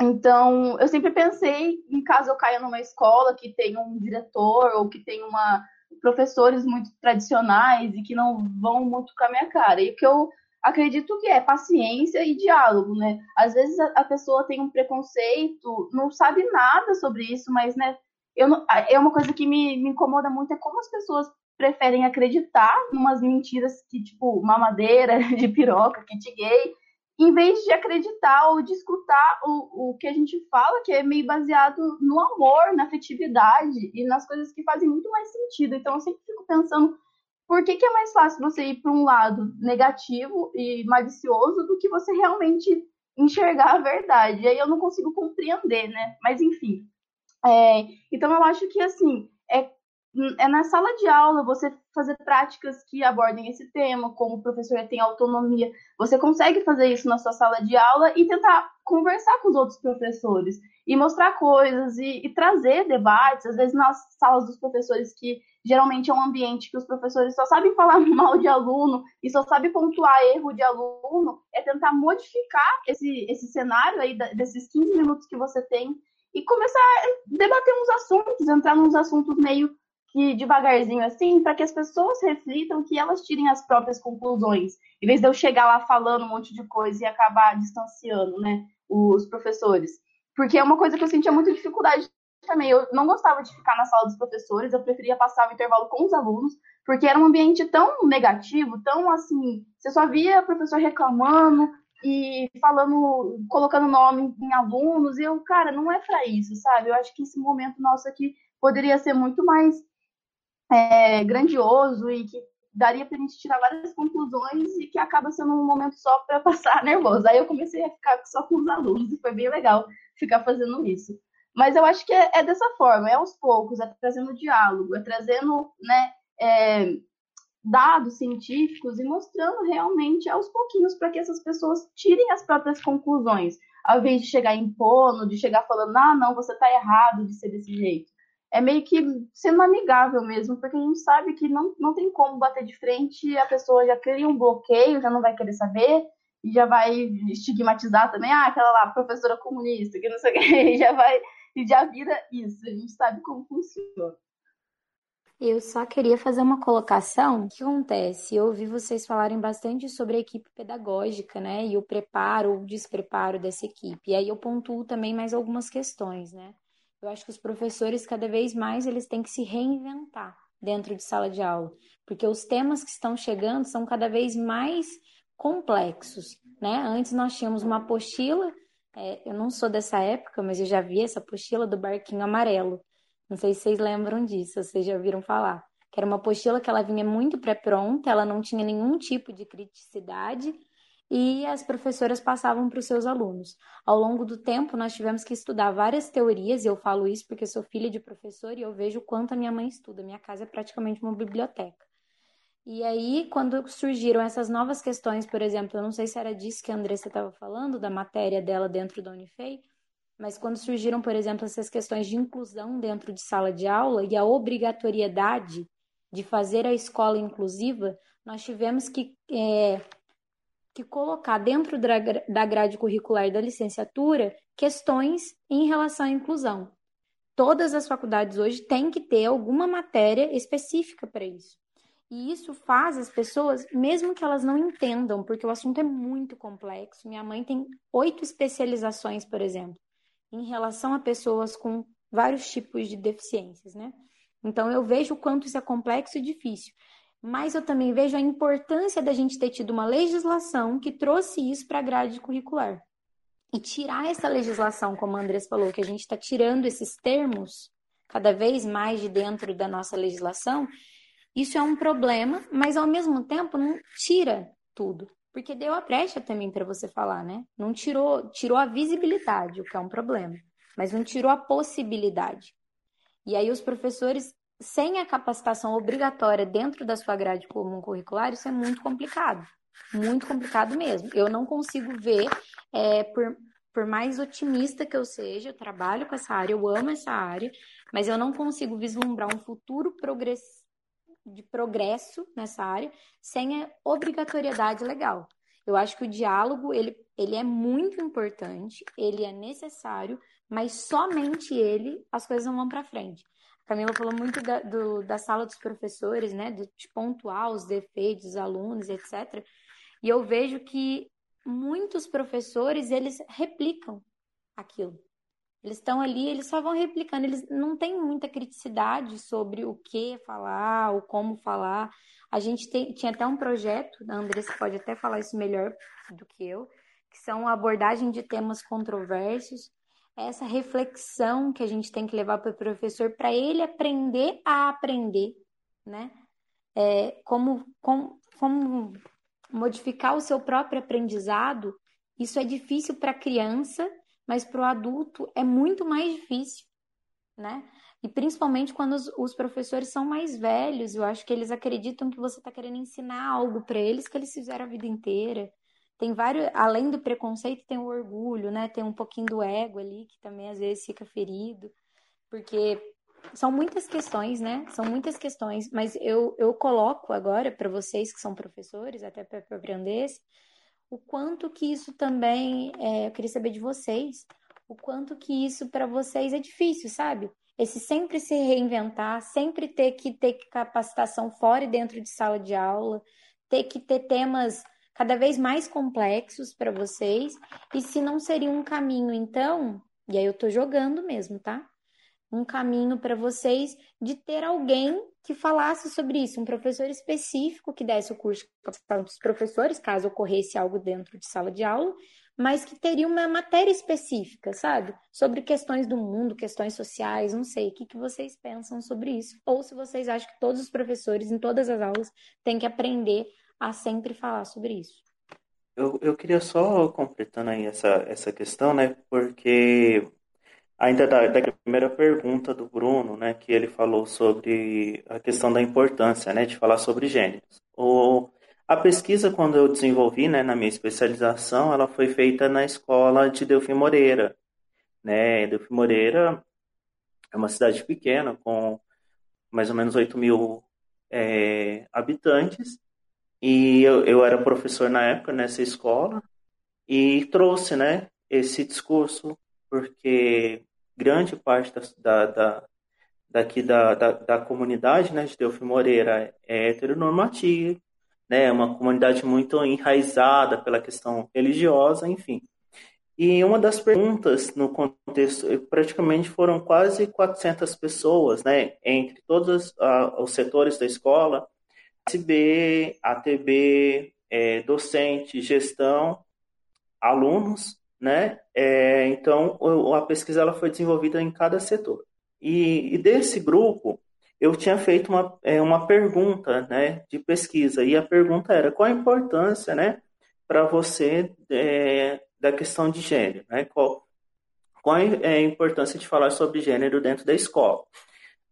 Então, eu sempre pensei, em caso eu caia numa escola que tem um diretor ou que tem uma professores muito tradicionais e que não vão muito com a minha cara. E o que eu acredito que é paciência e diálogo, né? Às vezes a, pessoa tem um preconceito, não sabe nada sobre isso, mas, né, eu é uma coisa que me, me incomoda muito é como as pessoas preferem acreditar em umas mentiras que, tipo, mamadeira de piroca, kit gay, em vez de acreditar ou de escutar o, o que a gente fala, que é meio baseado no amor, na afetividade e nas coisas que fazem muito mais sentido. Então, eu sempre fico pensando por que, que é mais fácil você ir para um lado negativo e malicioso do que você realmente enxergar a verdade. E aí eu não consigo compreender, né? Mas, enfim. É, então, eu acho que, assim, é é na sala de aula você fazer práticas que abordem esse tema, como o professor tem autonomia. Você consegue fazer isso na sua sala de aula e tentar conversar com os outros professores e mostrar coisas e, e trazer debates. Às vezes nas salas dos professores que geralmente é um ambiente que os professores só sabem falar mal de aluno e só sabem pontuar erro de aluno, é tentar modificar esse, esse cenário aí desses 15 minutos que você tem e começar a debater uns assuntos, entrar nos assuntos meio que devagarzinho assim, para que as pessoas reflitam, que elas tirem as próprias conclusões, em vez de eu chegar lá falando um monte de coisa e acabar distanciando, né, os professores. Porque é uma coisa que eu sentia muita dificuldade também. Eu não gostava de ficar na sala dos professores, eu preferia passar o intervalo com os alunos, porque era um ambiente tão negativo, tão assim, você só via o professor reclamando e falando, colocando nome em alunos, e eu, cara, não é para isso, sabe? Eu acho que esse momento nosso aqui poderia ser muito mais é, grandioso e que daria para a gente tirar várias conclusões e que acaba sendo um momento só para passar nervoso. Aí eu comecei a ficar só com os alunos e foi bem legal ficar fazendo isso. Mas eu acho que é, é dessa forma, é aos poucos, é trazendo diálogo, é trazendo né, é, dados científicos e mostrando realmente aos pouquinhos para que essas pessoas tirem as próprias conclusões, ao invés de chegar impondo, de chegar falando, ah, não, você está errado de ser desse jeito é meio que sendo amigável mesmo, porque a gente sabe que não, não tem como bater de frente, a pessoa já cria um bloqueio, já não vai querer saber, e já vai estigmatizar também, ah, aquela lá, professora comunista, que não sei o que, já vai, e já vira isso, a gente sabe como funciona. Eu só queria fazer uma colocação. O que acontece? Eu ouvi vocês falarem bastante sobre a equipe pedagógica, né? E o preparo ou despreparo dessa equipe. E aí eu pontuo também mais algumas questões, né? Eu acho que os professores cada vez mais eles têm que se reinventar dentro de sala de aula, porque os temas que estão chegando são cada vez mais complexos, né? Antes nós tínhamos uma apostila, é, eu não sou dessa época, mas eu já vi essa apostila do barquinho amarelo. Não sei se vocês lembram disso, vocês já ouviram falar. Que era uma apostila que ela vinha muito pré-pronta, ela não tinha nenhum tipo de criticidade, e as professoras passavam para os seus alunos. Ao longo do tempo, nós tivemos que estudar várias teorias, e eu falo isso porque sou filha de professor e eu vejo quanto a minha mãe estuda. Minha casa é praticamente uma biblioteca. E aí, quando surgiram essas novas questões, por exemplo, eu não sei se era disso que a Andressa estava falando, da matéria dela dentro da Unifei, mas quando surgiram, por exemplo, essas questões de inclusão dentro de sala de aula e a obrigatoriedade de fazer a escola inclusiva, nós tivemos que é, que colocar dentro da grade curricular da licenciatura questões em relação à inclusão. Todas as faculdades hoje têm que ter alguma matéria específica para isso. E isso faz as pessoas, mesmo que elas não entendam, porque o assunto é muito complexo. Minha mãe tem oito especializações, por exemplo, em relação a pessoas com vários tipos de deficiências, né? Então eu vejo o quanto isso é complexo e difícil mas eu também vejo a importância da gente ter tido uma legislação que trouxe isso para a grade curricular. E tirar essa legislação, como a Andrés falou, que a gente está tirando esses termos cada vez mais de dentro da nossa legislação, Isso é um problema, mas ao mesmo tempo não tira tudo. Porque deu a brecha também para você falar, né? Não tirou, tirou a visibilidade, o que é um problema, mas não tirou a possibilidade. E aí os professores, sem a capacitação obrigatória dentro da sua grade comum curricular, isso é muito complicado. Muito complicado mesmo. Eu não consigo ver, é, por, por mais otimista que eu seja, eu trabalho com essa área, eu amo essa área, mas eu não consigo vislumbrar um futuro de progresso nessa área sem a obrigatoriedade legal. Eu acho que o diálogo ele, ele é muito importante, ele é necessário, mas somente ele as coisas não vão para frente. Camila falou muito da, do, da sala dos professores, né, de pontuar os defeitos dos alunos, etc. E eu vejo que muitos professores eles replicam aquilo. Eles estão ali, eles só vão replicando, eles não têm muita criticidade sobre o que falar, o como falar. A gente tem, tinha até um projeto, a Andressa pode até falar isso melhor do que eu, que são a abordagem de temas controversos, essa reflexão que a gente tem que levar para o professor para ele aprender a aprender, né? É, como, como, como modificar o seu próprio aprendizado, isso é difícil para a criança mas para o adulto é muito mais difícil, né? E principalmente quando os, os, professores são mais velhos, eu acho que eles acreditam que você está querendo ensinar algo para eles que eles fizeram a vida inteira. Tem vários, além do preconceito, tem o orgulho, né? Tem um pouquinho do ego ali que também às vezes fica ferido, porque são muitas questões, né? São muitas questões, mas eu, eu coloco agora para vocês que são professores, até para aprender, o quanto que isso também, é, eu queria saber de vocês, o quanto que isso para vocês é difícil, sabe? Esse sempre se reinventar, sempre ter que ter capacitação fora e dentro de sala de aula, ter que ter temas cada vez mais complexos para vocês, e se não seria um caminho, então, e aí eu tô jogando mesmo, tá? Um caminho para vocês de ter alguém que falasse sobre isso, um professor específico que desse o curso para os professores, caso ocorresse algo dentro de sala de aula, mas que teria uma matéria específica, sabe? Sobre questões do mundo, questões sociais, não sei. O que, que vocês pensam sobre isso? Ou se vocês acham que todos os professores, em todas as aulas, têm que aprender a sempre falar sobre isso. Eu, eu queria só completando aí essa, essa questão, né? Porque Ainda da, da, primeira pergunta do Bruno, né, que ele falou sobre a questão da importância, né, de falar sobre gêneros. O, a pesquisa, quando eu desenvolvi, né, na minha especialização, ela foi feita na escola de Delfim Moreira, né, Delfim Moreira é uma cidade pequena, com mais ou menos 8 mil é, habitantes, e eu, eu era professor na época nessa escola, e trouxe, né, esse discurso, porque grande parte da, da, da daqui da, da, da, comunidade né, de Delfim Moreira é heteronormativa, né, é uma comunidade muito enraizada pela questão religiosa, enfim. E uma das perguntas no contexto, praticamente foram quase 400 pessoas, né, entre todos uh, os setores da escola, SB, ATB, é, docente, gestão, alunos, né? É, então, a pesquisa ela foi desenvolvida em cada setor. E, e desse grupo, eu tinha feito uma, é, uma pergunta né, de pesquisa, e a pergunta era qual a importância né, para você é, da questão de gênero, né? qual, qual é a importância de falar sobre gênero dentro da escola.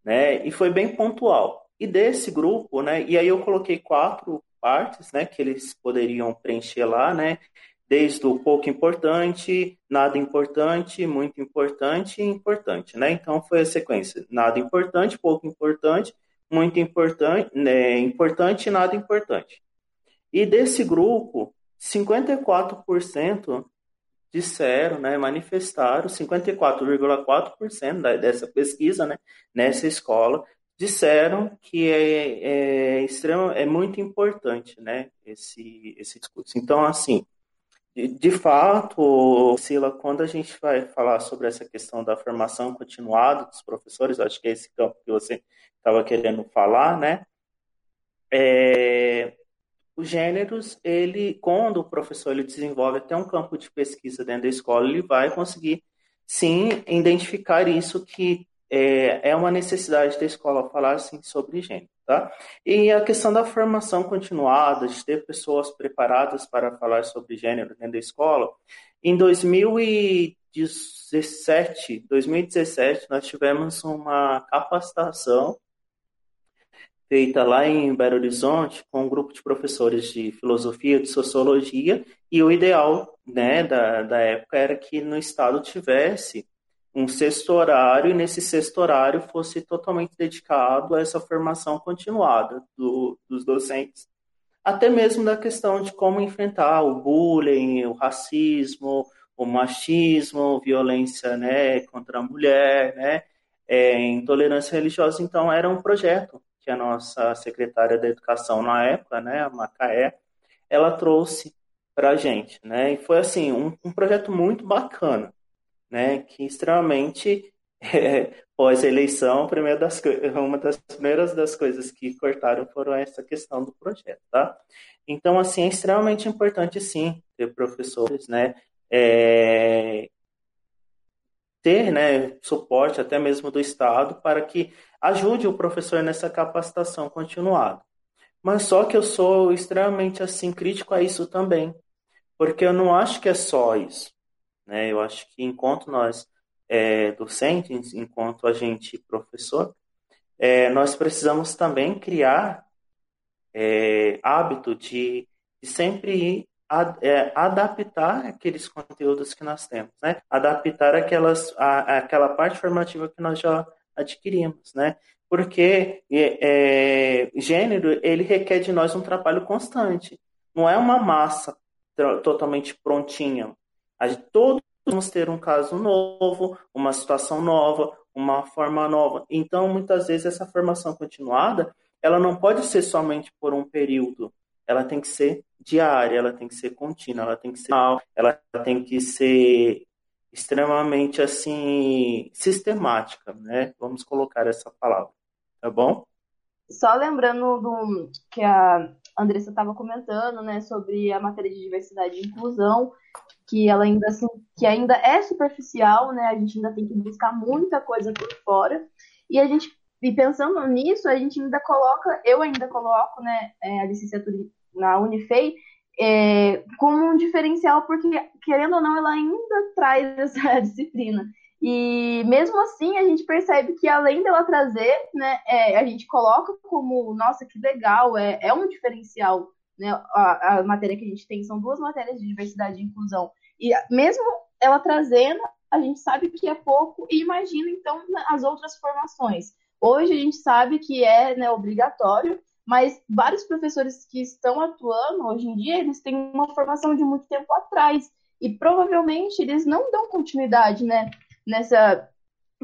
Né? E foi bem pontual. E desse grupo, né, e aí eu coloquei quatro partes né, que eles poderiam preencher lá, né, desde o pouco importante, nada importante, muito importante e importante, né? Então foi a sequência: nada importante, pouco importante, muito importante, né, importante e nada importante. E desse grupo, 54% disseram, né, manifestaram, 54,4% dessa pesquisa, né, nessa escola, disseram que é, é, extremo, é muito importante, né, esse, esse discurso. Então, assim, de fato, Sila, quando a gente vai falar sobre essa questão da formação continuada dos professores, acho que é esse campo que você estava querendo falar, né? É, os gêneros, ele, quando o professor ele desenvolve até um campo de pesquisa dentro da escola, ele vai conseguir, sim, identificar isso que é, é uma necessidade da escola falar, sim, sobre gênero, Tá? E a questão da formação continuada, de ter pessoas preparadas para falar sobre gênero dentro da escola, em 2017, 2017 nós tivemos uma capacitação feita lá em Belo Horizonte com um grupo de professores de filosofia, de sociologia, e o ideal né, da, da época era que no estado tivesse um sexto horário, e nesse sexto horário fosse totalmente dedicado a essa formação continuada do, dos docentes, até mesmo da questão de como enfrentar o bullying, o racismo, o machismo, violência né, contra a mulher, né, é, intolerância religiosa. Então, era um projeto que a nossa secretária da Educação na época, né, a Macaé, ela trouxe para a gente. Né, e foi assim um, um projeto muito bacana né, que extremamente é, pós-eleição, das, uma das primeiras das coisas que cortaram foram essa questão do projeto, tá? Então, assim, é extremamente importante, sim, ter professores, né, é, ter, né, suporte até mesmo do Estado para que ajude o professor nessa capacitação continuada. Mas só que eu sou extremamente, assim, crítico a isso também, porque eu não acho que é só isso. Né? Eu acho que enquanto nós é, docentes, enquanto a gente professor, é, nós precisamos também criar é, hábito de, de sempre ad, é, adaptar aqueles conteúdos que nós temos, né? Adaptar aquelas, a, aquela parte formativa que nós já adquirimos, né? Porque é, gênero, ele requer de nós um trabalho constante. Não é uma massa totalmente prontinha. A, todos vamos ter um caso novo, uma situação nova, uma forma nova. Então, muitas vezes, essa formação continuada, ela não pode ser somente por um período. Ela tem que ser diária, ela tem que ser contínua, ela tem que ser ela tem que ser extremamente assim sistemática, né? Vamos colocar essa palavra, tá bom? Só lembrando do que a Andressa estava comentando, né, sobre a matéria de diversidade e inclusão, que ela ainda assim, que ainda é superficial, né? A gente ainda tem que buscar muita coisa por fora. E a gente e pensando nisso, a gente ainda coloca, eu ainda coloco, né, é, a licenciatura na Unifei é, como um diferencial, porque querendo ou não, ela ainda traz essa disciplina. E mesmo assim, a gente percebe que além dela trazer, né, é, a gente coloca como, nossa, que legal, é, é um diferencial. Né, a, a matéria que a gente tem são duas matérias de diversidade e inclusão. E mesmo ela trazendo, a gente sabe que é pouco, e imagina então as outras formações. Hoje a gente sabe que é né, obrigatório, mas vários professores que estão atuando hoje em dia, eles têm uma formação de muito tempo atrás, e provavelmente eles não dão continuidade né, nessa.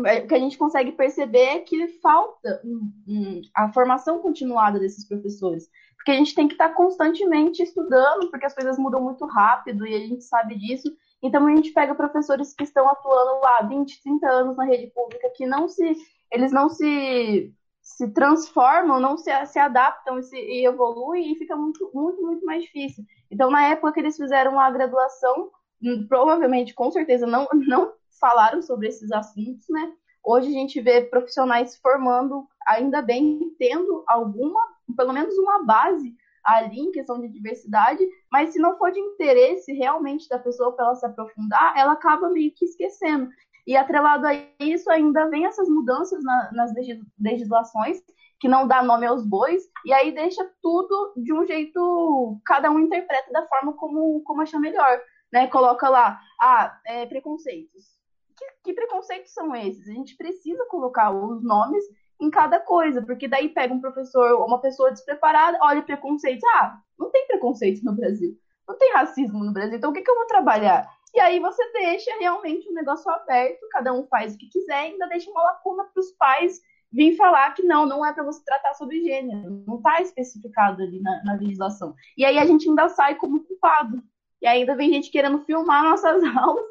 É, que a gente consegue perceber é que falta um, um, a formação continuada desses professores. Porque a gente tem que estar constantemente estudando, porque as coisas mudam muito rápido e a gente sabe disso. Então a gente pega professores que estão atuando lá 20, 30 anos na rede pública, que não se. Eles não se se transformam, não se, se adaptam e, se, e evoluem e fica muito, muito, muito mais difícil. Então, na época que eles fizeram a graduação, hum, provavelmente, com certeza, não, não falaram sobre esses assuntos, né? Hoje a gente vê profissionais formando, ainda bem, tendo alguma, pelo menos uma base ali em questão de diversidade, mas se não for de interesse realmente da pessoa para ela se aprofundar, ela acaba meio que esquecendo. E atrelado a isso, ainda vem essas mudanças na, nas legislações, que não dá nome aos bois, e aí deixa tudo de um jeito, cada um interpreta da forma como, como achar melhor. Né? Coloca lá, ah, é, preconceitos que, que preconceitos são esses? A gente precisa colocar os nomes em cada coisa, porque daí pega um professor ou uma pessoa despreparada, olha preconceitos. Ah, não tem preconceito no Brasil. Não tem racismo no Brasil, então o que, que eu vou trabalhar? E aí você deixa realmente o um negócio aberto, cada um faz o que quiser, e ainda deixa uma lacuna para os pais vir falar que não, não é para você tratar sobre gênero, não está especificado ali na, na, legislação. E aí a gente ainda sai como culpado. E ainda vem gente querendo filmar nossas aulas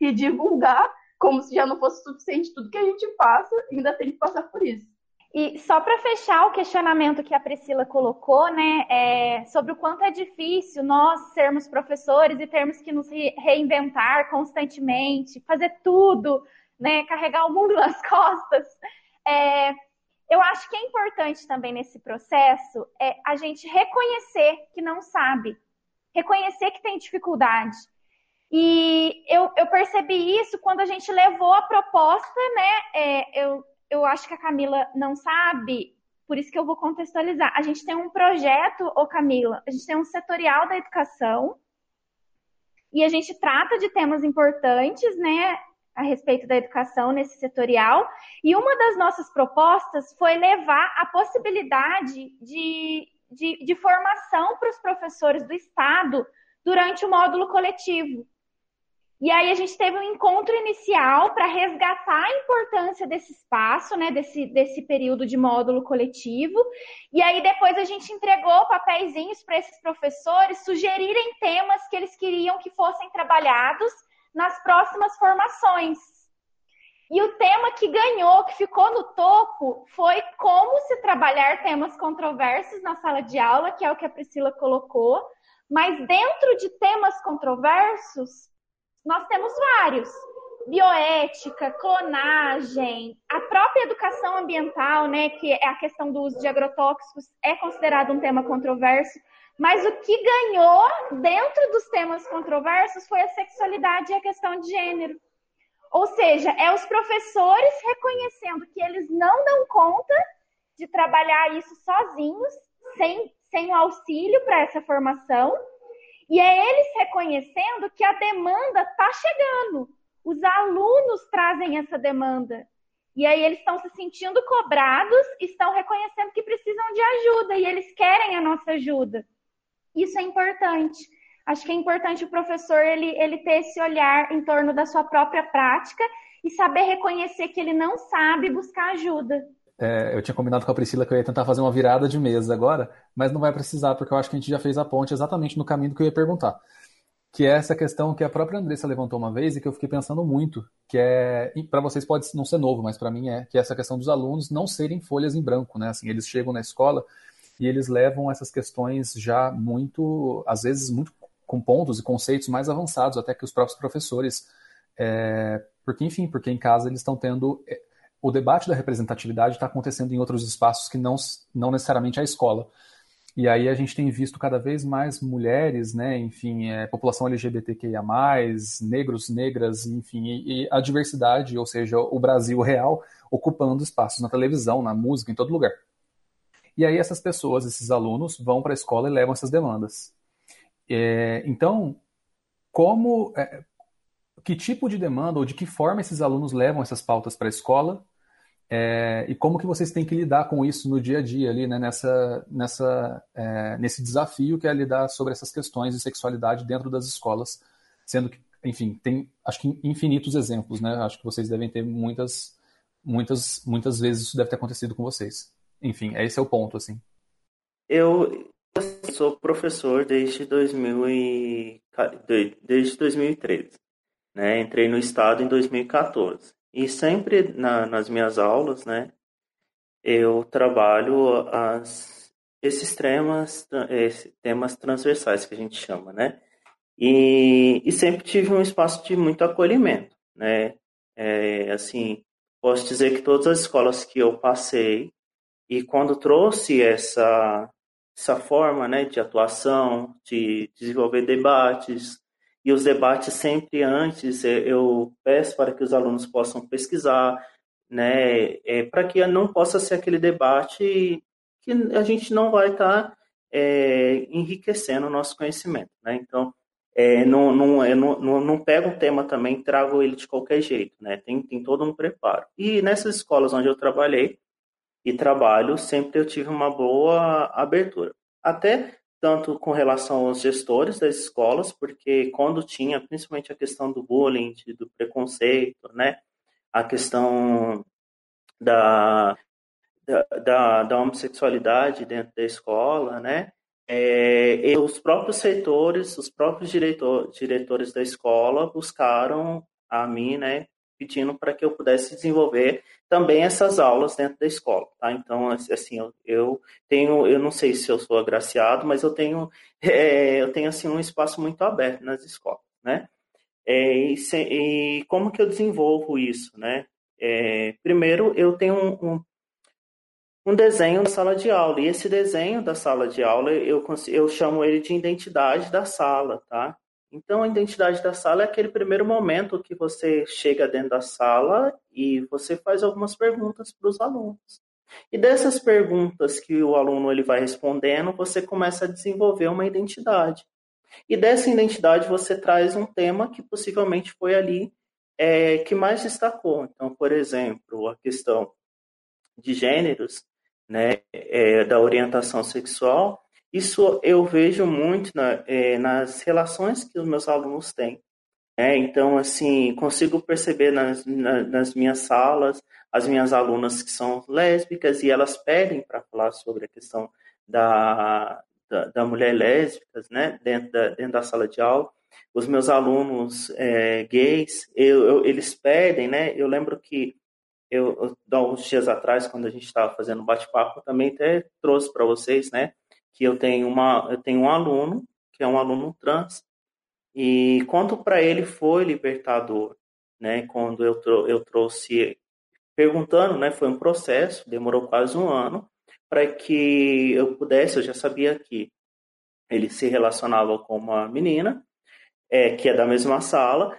e divulgar como se já não fosse suficiente tudo que a gente passa, ainda tem que passar por isso. E só para fechar o questionamento que a Priscila colocou, né, é, sobre o quanto é difícil nós sermos professores e termos que nos reinventar constantemente, fazer tudo, né, carregar o mundo nas costas. É, eu acho que é importante também nesse processo é a gente reconhecer que não sabe, reconhecer que tem dificuldade. E eu, eu percebi isso quando a gente levou a proposta, né? É, eu, eu acho que a Camila não sabe, por isso que eu vou contextualizar. A gente tem um projeto, ô Camila, a gente tem um setorial da educação e a gente trata de temas importantes, né? a respeito da educação nesse setorial. E uma das nossas propostas foi levar a possibilidade de, de, de formação para os professores do Estado durante o módulo coletivo. E aí a gente teve um encontro inicial para resgatar a importância desse espaço, né, desse, desse período de módulo coletivo. E aí depois a gente entregou papeizinhos para esses professores sugerirem temas que eles queriam que fossem trabalhados nas próximas formações. E o tema que ganhou, que ficou no topo, foi como se trabalhar temas controversos na sala de aula, que é o que a Priscila colocou. Mas dentro de temas controversos, nós temos vários. Bioética, clonagem, a própria educação ambiental, né, que é a questão do uso de agrotóxicos, é considerado um tema controverso. Mas o que ganhou dentro dos temas controversos foi a sexualidade e a questão de gênero. Ou seja, é os professores reconhecendo que eles não dão conta de trabalhar isso sozinhos, sem, sem o auxílio para essa formação, e é eles reconhecendo que a demanda está chegando. Os alunos trazem essa demanda. E aí eles estão se sentindo cobrados, estão reconhecendo que precisam de ajuda e eles querem a nossa ajuda. Isso é importante. Acho que é importante o professor ele, ele ter esse olhar em torno da sua própria prática e saber reconhecer que ele não sabe buscar ajuda. É, eu tinha combinado com a Priscila que eu ia tentar fazer uma virada de mesa agora, mas não vai precisar, porque eu acho que a gente já fez a ponte exatamente no caminho que eu ia perguntar. Que é essa questão que a própria Andressa levantou uma vez e que eu fiquei pensando muito, que é, para vocês pode não ser novo, mas para mim é, que é essa questão dos alunos não serem folhas em branco, né? Assim, eles chegam na escola e eles levam essas questões já muito, às vezes, muito com pontos e conceitos mais avançados até que os próprios professores. É, porque, enfim, porque em casa eles estão tendo. O debate da representatividade está acontecendo em outros espaços que não, não necessariamente a escola. E aí a gente tem visto cada vez mais mulheres, né, enfim, é, população LGBTQIA+, negros, negras, enfim, e, e, a diversidade, ou seja, o Brasil real, ocupando espaços na televisão, na música, em todo lugar. E aí essas pessoas, esses alunos, vão para a escola e levam essas demandas. É, então, como, é, que tipo de demanda ou de que forma esses alunos levam essas pautas para a escola é, e como que vocês têm que lidar com isso no dia a dia ali, né, nessa, nessa, é, nesse desafio que é lidar sobre essas questões de sexualidade dentro das escolas, sendo que, enfim, tem, acho que infinitos exemplos, né? Acho que vocês devem ter muitas, muitas, muitas vezes isso deve ter acontecido com vocês enfim, esse é o ponto, assim. Eu sou professor desde 2000 e, desde 2013, né? Entrei no estado em 2014 e sempre na, nas minhas aulas, né? Eu trabalho as esses temas, esses temas transversais que a gente chama, né? E, e sempre tive um espaço de muito acolhimento, né? É, assim, posso dizer que todas as escolas que eu passei, e quando trouxe essa, essa forma né, de atuação, de desenvolver debates, e os debates sempre antes, eu peço para que os alunos possam pesquisar, né, é, para que não possa ser aquele debate que a gente não vai estar tá, é, enriquecendo o nosso conhecimento. Né? Então, é, não, não, eu não, não, não pego um tema também trago ele de qualquer jeito, né? Tem, tem todo um preparo. E nessas escolas onde eu trabalhei, e trabalho, sempre eu tive uma boa abertura. Até tanto com relação aos gestores das escolas, porque quando tinha principalmente a questão do bullying, do preconceito, né, a questão da, da, da homossexualidade dentro da escola, né, é, os próprios setores, os próprios diretor, diretores da escola buscaram a mim, né, pedindo para que eu pudesse desenvolver também essas aulas dentro da escola, tá? Então, assim, eu, eu tenho, eu não sei se eu sou agraciado, mas eu tenho, é, eu tenho assim um espaço muito aberto nas escolas, né? É, e, se, e, como que eu desenvolvo isso, né? É, primeiro, eu tenho um, um, um desenho da sala de aula. E esse desenho da sala de aula, eu, eu chamo ele de identidade da sala, tá? Então, a identidade da sala é aquele primeiro momento que você chega dentro da sala e você faz algumas perguntas para os alunos. E dessas perguntas que o aluno ele vai respondendo, você começa a desenvolver uma identidade. E dessa identidade você traz um tema que possivelmente foi ali é, que mais destacou. Então, por exemplo, a questão de gêneros, né, é, da orientação sexual, isso eu vejo muito na, é, nas relações que os meus alunos têm. Né? Então, assim, consigo perceber nas, na, nas minhas salas, as minhas alunas que são lésbicas e elas pedem para falar sobre a questão da, da, da, mulher lésbicas, né, dentro da, dentro da sala de aula. Os meus alunos é, gays, eu, eu, eles pedem, né, eu lembro que eu, há uns dias atrás, quando a gente estava fazendo bate-papo, também até trouxe para vocês, né, que eu tenho, uma, eu tenho um aluno, que é um aluno trans, e quanto para ele foi libertador, né, quando eu, eu trouxe, perguntando, né, foi um processo, demorou quase um ano, para que eu pudesse, eu já sabia que ele se relacionava com uma menina, é, que é da mesma sala,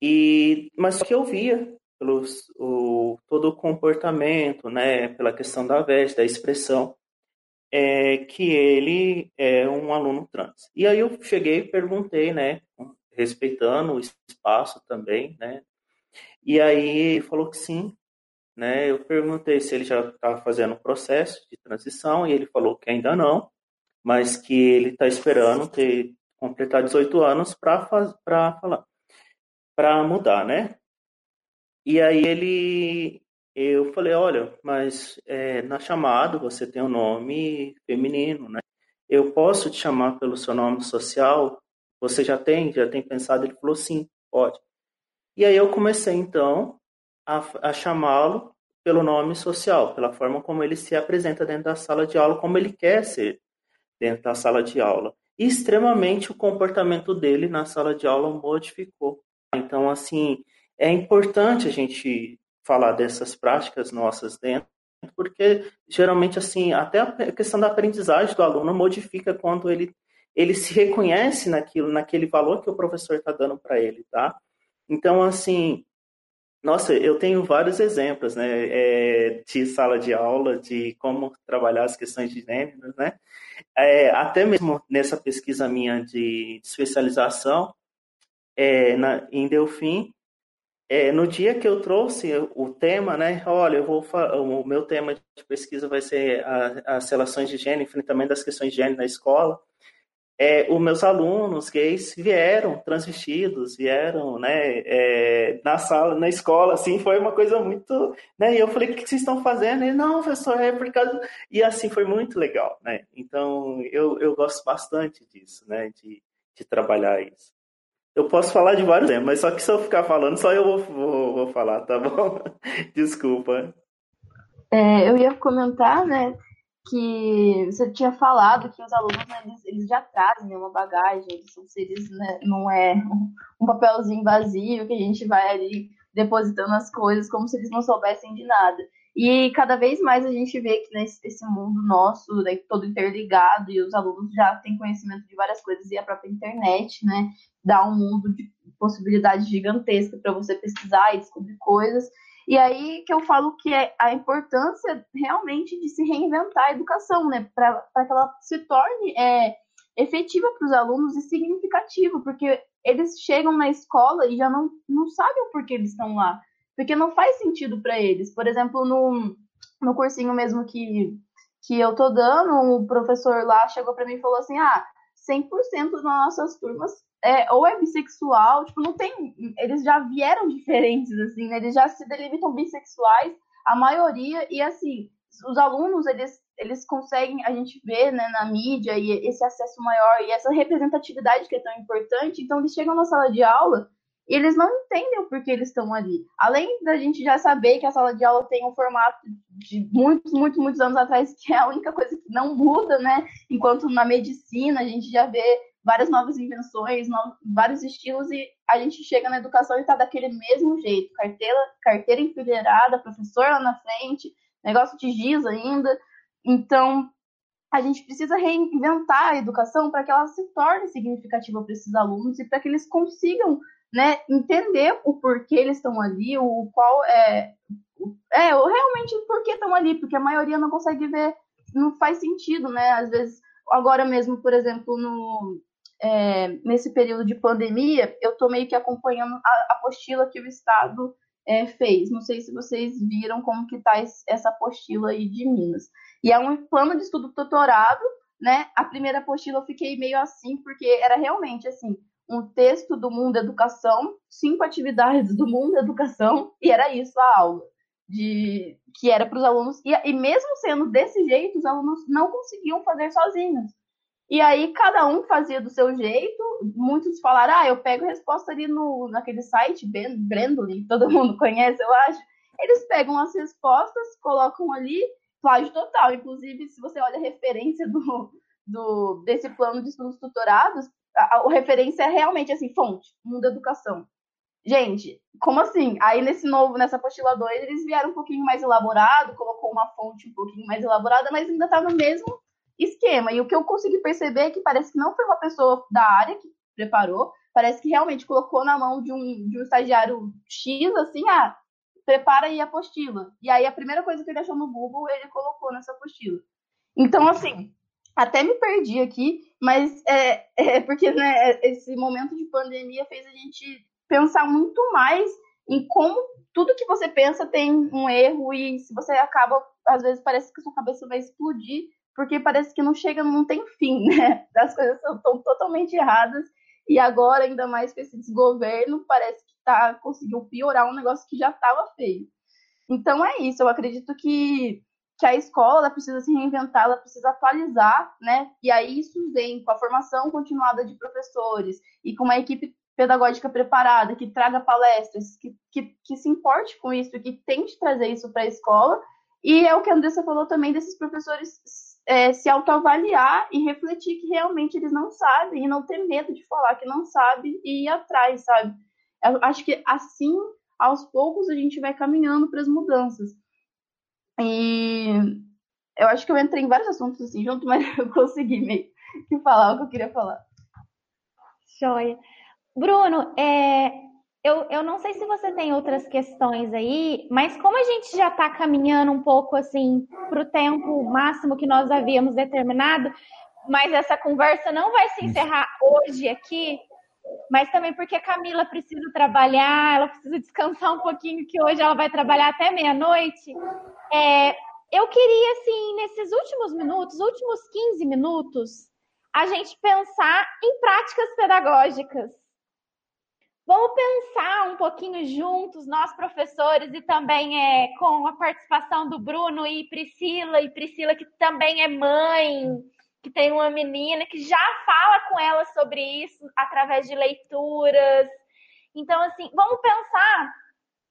e mas que eu via pelo o, todo o comportamento, né, pela questão da veste, da expressão, é que ele é um aluno trans. E aí eu cheguei e perguntei, né, respeitando o espaço também, né, e aí ele falou que sim, né, eu perguntei se ele já estava fazendo o processo de transição e ele falou que ainda não, mas que ele está esperando ter completar 18 anos para falar, para mudar, né? E aí ele, eu falei, olha, mas é, na chamada você tem um nome feminino, né? Eu posso te chamar pelo seu nome social? Você já tem, já tem pensado? Ele falou, sim, pode. E aí eu comecei então a, a chamá-lo pelo nome social, pela forma como ele se apresenta dentro da sala de aula, como ele quer ser dentro da sala de aula. E extremamente o comportamento dele na sala de aula modificou. Então, assim, é importante a gente falar dessas práticas nossas dentro, porque geralmente assim, até a questão da aprendizagem do aluno modifica quando ele ele se reconhece naquilo, naquele valor que o professor está dando para ele, tá? Então, assim, nossa, eu tenho vários exemplos, né, é, de sala de aula, de como trabalhar as questões de gênero, né? É, até mesmo nessa pesquisa minha de, especialização é, na, em Delfim, é, no dia que eu trouxe o tema, né, olha, eu vou o meu tema de pesquisa vai ser a, as relações de gênero, enfrentamento das questões de gênero na escola. É, os meus alunos gays vieram transvestidos, vieram, né, é, na sala, na escola, assim, foi uma coisa muito, né, e eu falei, o que vocês estão fazendo? E, não, professor, é por causa, e assim, foi muito legal, né, então eu, eu gosto bastante disso, né, de, de trabalhar isso. Eu posso falar de vários temas, mas só que se eu ficar falando, só eu vou, vou, vou falar, tá bom? Desculpa. É, eu ia comentar, né, que você tinha falado que os alunos né, eles, eles, já trazem né, uma bagagem, eles são seres, né, não é um papelzinho vazio que a gente vai ali depositando as coisas como se eles não soubessem de nada. E cada vez mais a gente vê que nesse esse mundo nosso, né, todo interligado, e os alunos já têm conhecimento de várias coisas, e a própria internet, né, dá um mundo de possibilidades gigantescas para você pesquisar e descobrir coisas. E aí que eu falo que é a importância realmente de se reinventar a educação, né, para que ela se torne é, efetiva para os alunos e significativa, porque eles chegam na escola e já não, não sabem o porquê eles estão lá porque não faz sentido para eles. Por exemplo, no, no cursinho mesmo que, que eu tô dando, o professor lá chegou para mim e falou assim: ah, 100% das nossas turmas é, ou é bissexual, tipo, não tem. Eles já vieram diferentes, assim, né? Eles já se delimitam bissexuais, a maioria, e assim, os alunos, eles, eles conseguem, a gente vê, né, na mídia, e esse acesso maior, e essa representatividade que é tão importante, então eles chegam na sala de aula e eles não entendem o porquê eles estão ali. Além da gente já saber que a sala de aula tem um formato de muitos, muitos, muitos anos atrás, que é a única coisa que não muda, né? Enquanto na medicina a gente já vê várias novas invenções, vários estilos, e a gente chega na educação e está daquele mesmo jeito. Carteira, carteira enfileirada, professor lá na frente, negócio de giz ainda. Então, a gente precisa reinventar a educação para que ela se torne significativa para esses alunos e para que eles consigam né, entender o porquê eles estão ali, o qual é, é realmente o porquê estão ali, porque a maioria não consegue ver, não faz sentido, né? Às vezes, agora mesmo, por exemplo, no, é, nesse período de pandemia, eu estou meio que acompanhando a apostila que o Estado é, fez. Não sei se vocês viram como que está essa apostila aí de Minas. E é um plano de estudo doutorado, né? A primeira apostila eu fiquei meio assim, porque era realmente assim, um texto do mundo educação, cinco atividades do mundo educação, e era isso a aula. De, que era para os alunos, e, e mesmo sendo desse jeito, os alunos não conseguiam fazer sozinhos. E aí cada um fazia do seu jeito. Muitos falaram: ah, eu pego a resposta ali no, naquele site, Brandly, todo mundo conhece, eu acho. Eles pegam as respostas, colocam ali, plágio total. Inclusive, se você olha a referência do, do, desse plano de estudos tutorados, a, a, referência é realmente assim, fonte, mundo educação. Gente, como assim? Aí nesse novo, nessa apostila 2, eles vieram um pouquinho mais elaborado, colocou uma fonte um pouquinho mais elaborada, mas ainda está no mesmo esquema. E o que eu consegui perceber é que parece que não foi uma pessoa da área que preparou, parece que realmente colocou na mão de um, de um estagiário X, assim, ah, prepara aí a apostila. E aí a primeira coisa que ele achou no Google, ele colocou nessa apostila. Então, assim, até me perdi aqui, mas é, é porque né, esse momento de pandemia fez a gente pensar muito mais em como tudo que você pensa tem um erro e se você acaba, às vezes parece que sua cabeça vai explodir porque parece que não chega, não tem fim, né? As coisas estão totalmente erradas e agora, ainda mais com esse desgoverno, parece que tá, conseguiu piorar um negócio que já estava feio. Então é isso, eu acredito que, que a escola precisa se reinventar, ela precisa atualizar, né? E aí isso vem com a formação continuada de professores e com uma equipe pedagógica preparada, que traga palestras, que, que, que se importe com isso, que tente trazer isso para a escola. E é o que a Andressa falou também desses professores é, se autoavaliar e refletir que realmente eles não sabem e não ter medo de falar que não sabe e ir atrás, sabe? Eu acho que assim, aos poucos, a gente vai caminhando para as mudanças. E eu acho que eu entrei em vários assuntos assim junto, mas eu consegui meio que falar o que eu queria falar. Joia. Bruno, é, eu, eu não sei se você tem outras questões aí, mas como a gente já está caminhando um pouco assim para o tempo máximo que nós havíamos determinado, mas essa conversa não vai se encerrar hoje aqui, mas também porque a Camila precisa trabalhar, ela precisa descansar um pouquinho, que hoje ela vai trabalhar até meia-noite. É, eu queria, assim, nesses últimos minutos, últimos 15 minutos, a gente pensar em práticas pedagógicas Vamos pensar um pouquinho juntos, nós professores, e também é, com a participação do Bruno e Priscila, e Priscila que também é mãe, que tem uma menina que já fala com ela sobre isso através de leituras. Então, assim, vamos pensar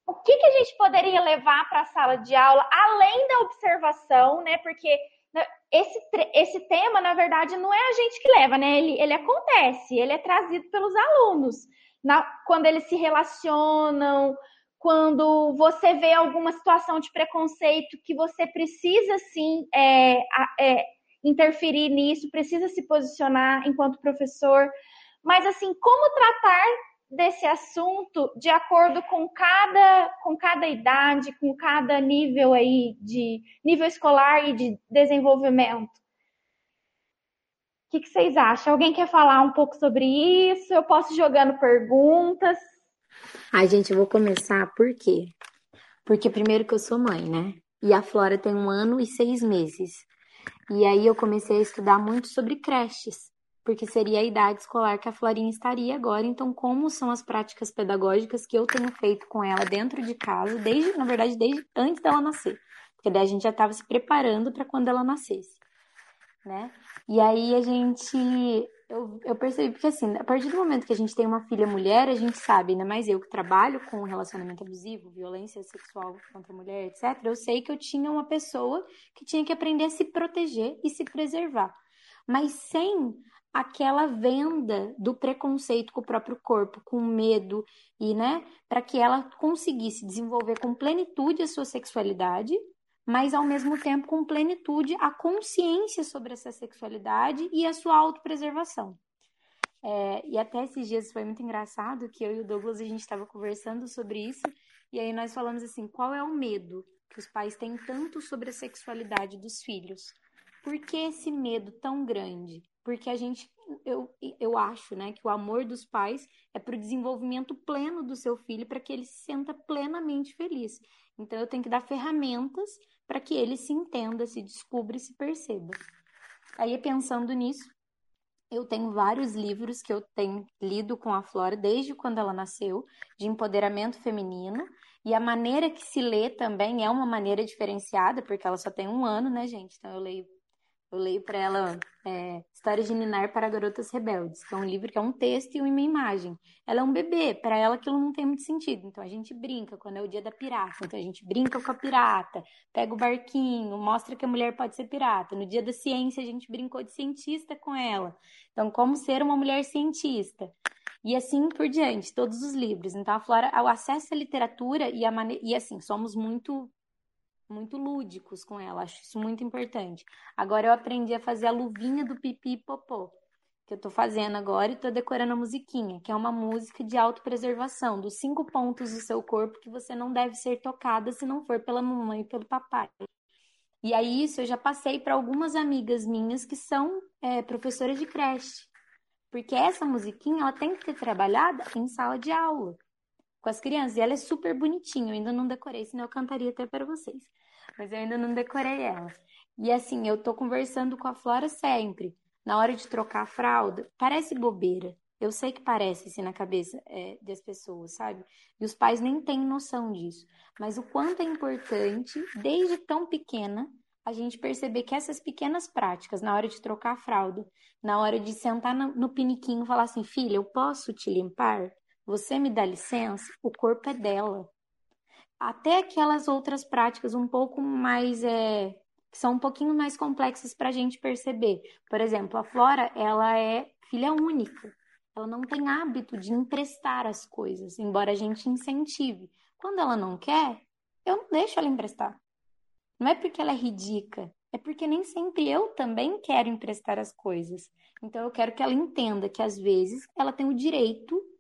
o que, que a gente poderia levar para a sala de aula, além da observação, né? Porque né, esse, esse tema, na verdade, não é a gente que leva, né? Ele, ele acontece, ele é trazido pelos alunos na, quando eles se relacionam, quando você vê alguma situação de preconceito que você precisa sim é, é, interferir nisso, precisa se posicionar enquanto professor. Mas assim, como tratar desse assunto de acordo com cada com cada idade, com cada nível aí de nível escolar e de desenvolvimento? O que, que vocês acham? Alguém quer falar um pouco sobre isso? Eu posso ir jogando perguntas. Ai, gente, eu vou começar por quê? Porque primeiro que eu sou mãe, né? E a Flora tem um ano e seis meses. E aí eu comecei a estudar muito sobre creches, porque seria a idade escolar que a Florinha estaria agora. Então, como são as práticas pedagógicas que eu tenho feito com ela dentro de casa, desde, na verdade, desde antes dela nascer. Porque daí a gente já estava se preparando para quando ela nascesse né? E aí a gente. Eu, eu percebi, porque assim, a partir do momento que a gente tem uma filha mulher, a gente sabe, ainda mais eu que trabalho com relacionamento abusivo, violência sexual contra a mulher, etc., eu sei que eu tinha uma pessoa que tinha que aprender a se proteger e se preservar. Mas sem aquela venda do preconceito com o próprio corpo, com medo e, né, para que ela conseguisse desenvolver com plenitude a sua sexualidade mas ao mesmo tempo com plenitude a consciência sobre essa sexualidade e a sua autopreservação. É, e até esses dias foi muito engraçado que eu e o Douglas a gente estava conversando sobre isso e aí nós falamos assim, qual é o medo que os pais têm tanto sobre a sexualidade dos filhos? Por que esse medo tão grande? Porque a gente, eu, eu acho, né, que o amor dos pais é para o desenvolvimento pleno do seu filho, para que ele se sinta plenamente feliz. Então eu tenho que dar ferramentas para que ele se entenda, se descubra e se perceba. Aí pensando nisso, eu tenho vários livros que eu tenho lido com a Flora desde quando ela nasceu, de empoderamento feminino, e a maneira que se lê também é uma maneira diferenciada, porque ela só tem um ano, né, gente? Então eu leio eu leio para ela é, História de Ninar para Garotas Rebeldes, que é um livro que é um texto e uma imagem. Ela é um bebê, para ela aquilo não tem muito sentido. Então a gente brinca quando é o dia da pirata. Então a gente brinca com a pirata, pega o barquinho, mostra que a mulher pode ser pirata. No dia da ciência a gente brincou de cientista com ela. Então como ser uma mulher cientista. E assim por diante, todos os livros. Então a Flora, o acesso à literatura e a maneira. E assim, somos muito muito lúdicos com ela, acho isso muito importante. Agora eu aprendi a fazer a luvinha do pipi popô, que eu tô fazendo agora e tô decorando a musiquinha, que é uma música de autopreservação, dos cinco pontos do seu corpo que você não deve ser tocada se não for pela mamãe e pelo papai. E aí isso eu já passei para algumas amigas minhas que são é, professoras de creche, porque essa musiquinha ela tem que ser trabalhada em sala de aula com as crianças. E ela é super bonitinha, eu ainda não decorei, senão eu cantaria até para vocês mas eu ainda não decorei ela. E assim, eu tô conversando com a Flora sempre. Na hora de trocar a fralda, parece bobeira. Eu sei que parece assim na cabeça é, das pessoas, sabe? E os pais nem têm noção disso. Mas o quanto é importante, desde tão pequena, a gente perceber que essas pequenas práticas, na hora de trocar a fralda, na hora de sentar no, no piniquinho e falar assim: filha, eu posso te limpar? Você me dá licença? O corpo é dela até aquelas outras práticas um pouco mais é, que são um pouquinho mais complexas para a gente perceber. Por exemplo, a Flora, ela é filha única. Ela não tem hábito de emprestar as coisas, embora a gente incentive. Quando ela não quer, eu não deixo ela emprestar. Não é porque ela é ridícula, é porque nem sempre eu também quero emprestar as coisas. Então eu quero que ela entenda que às vezes ela tem o direito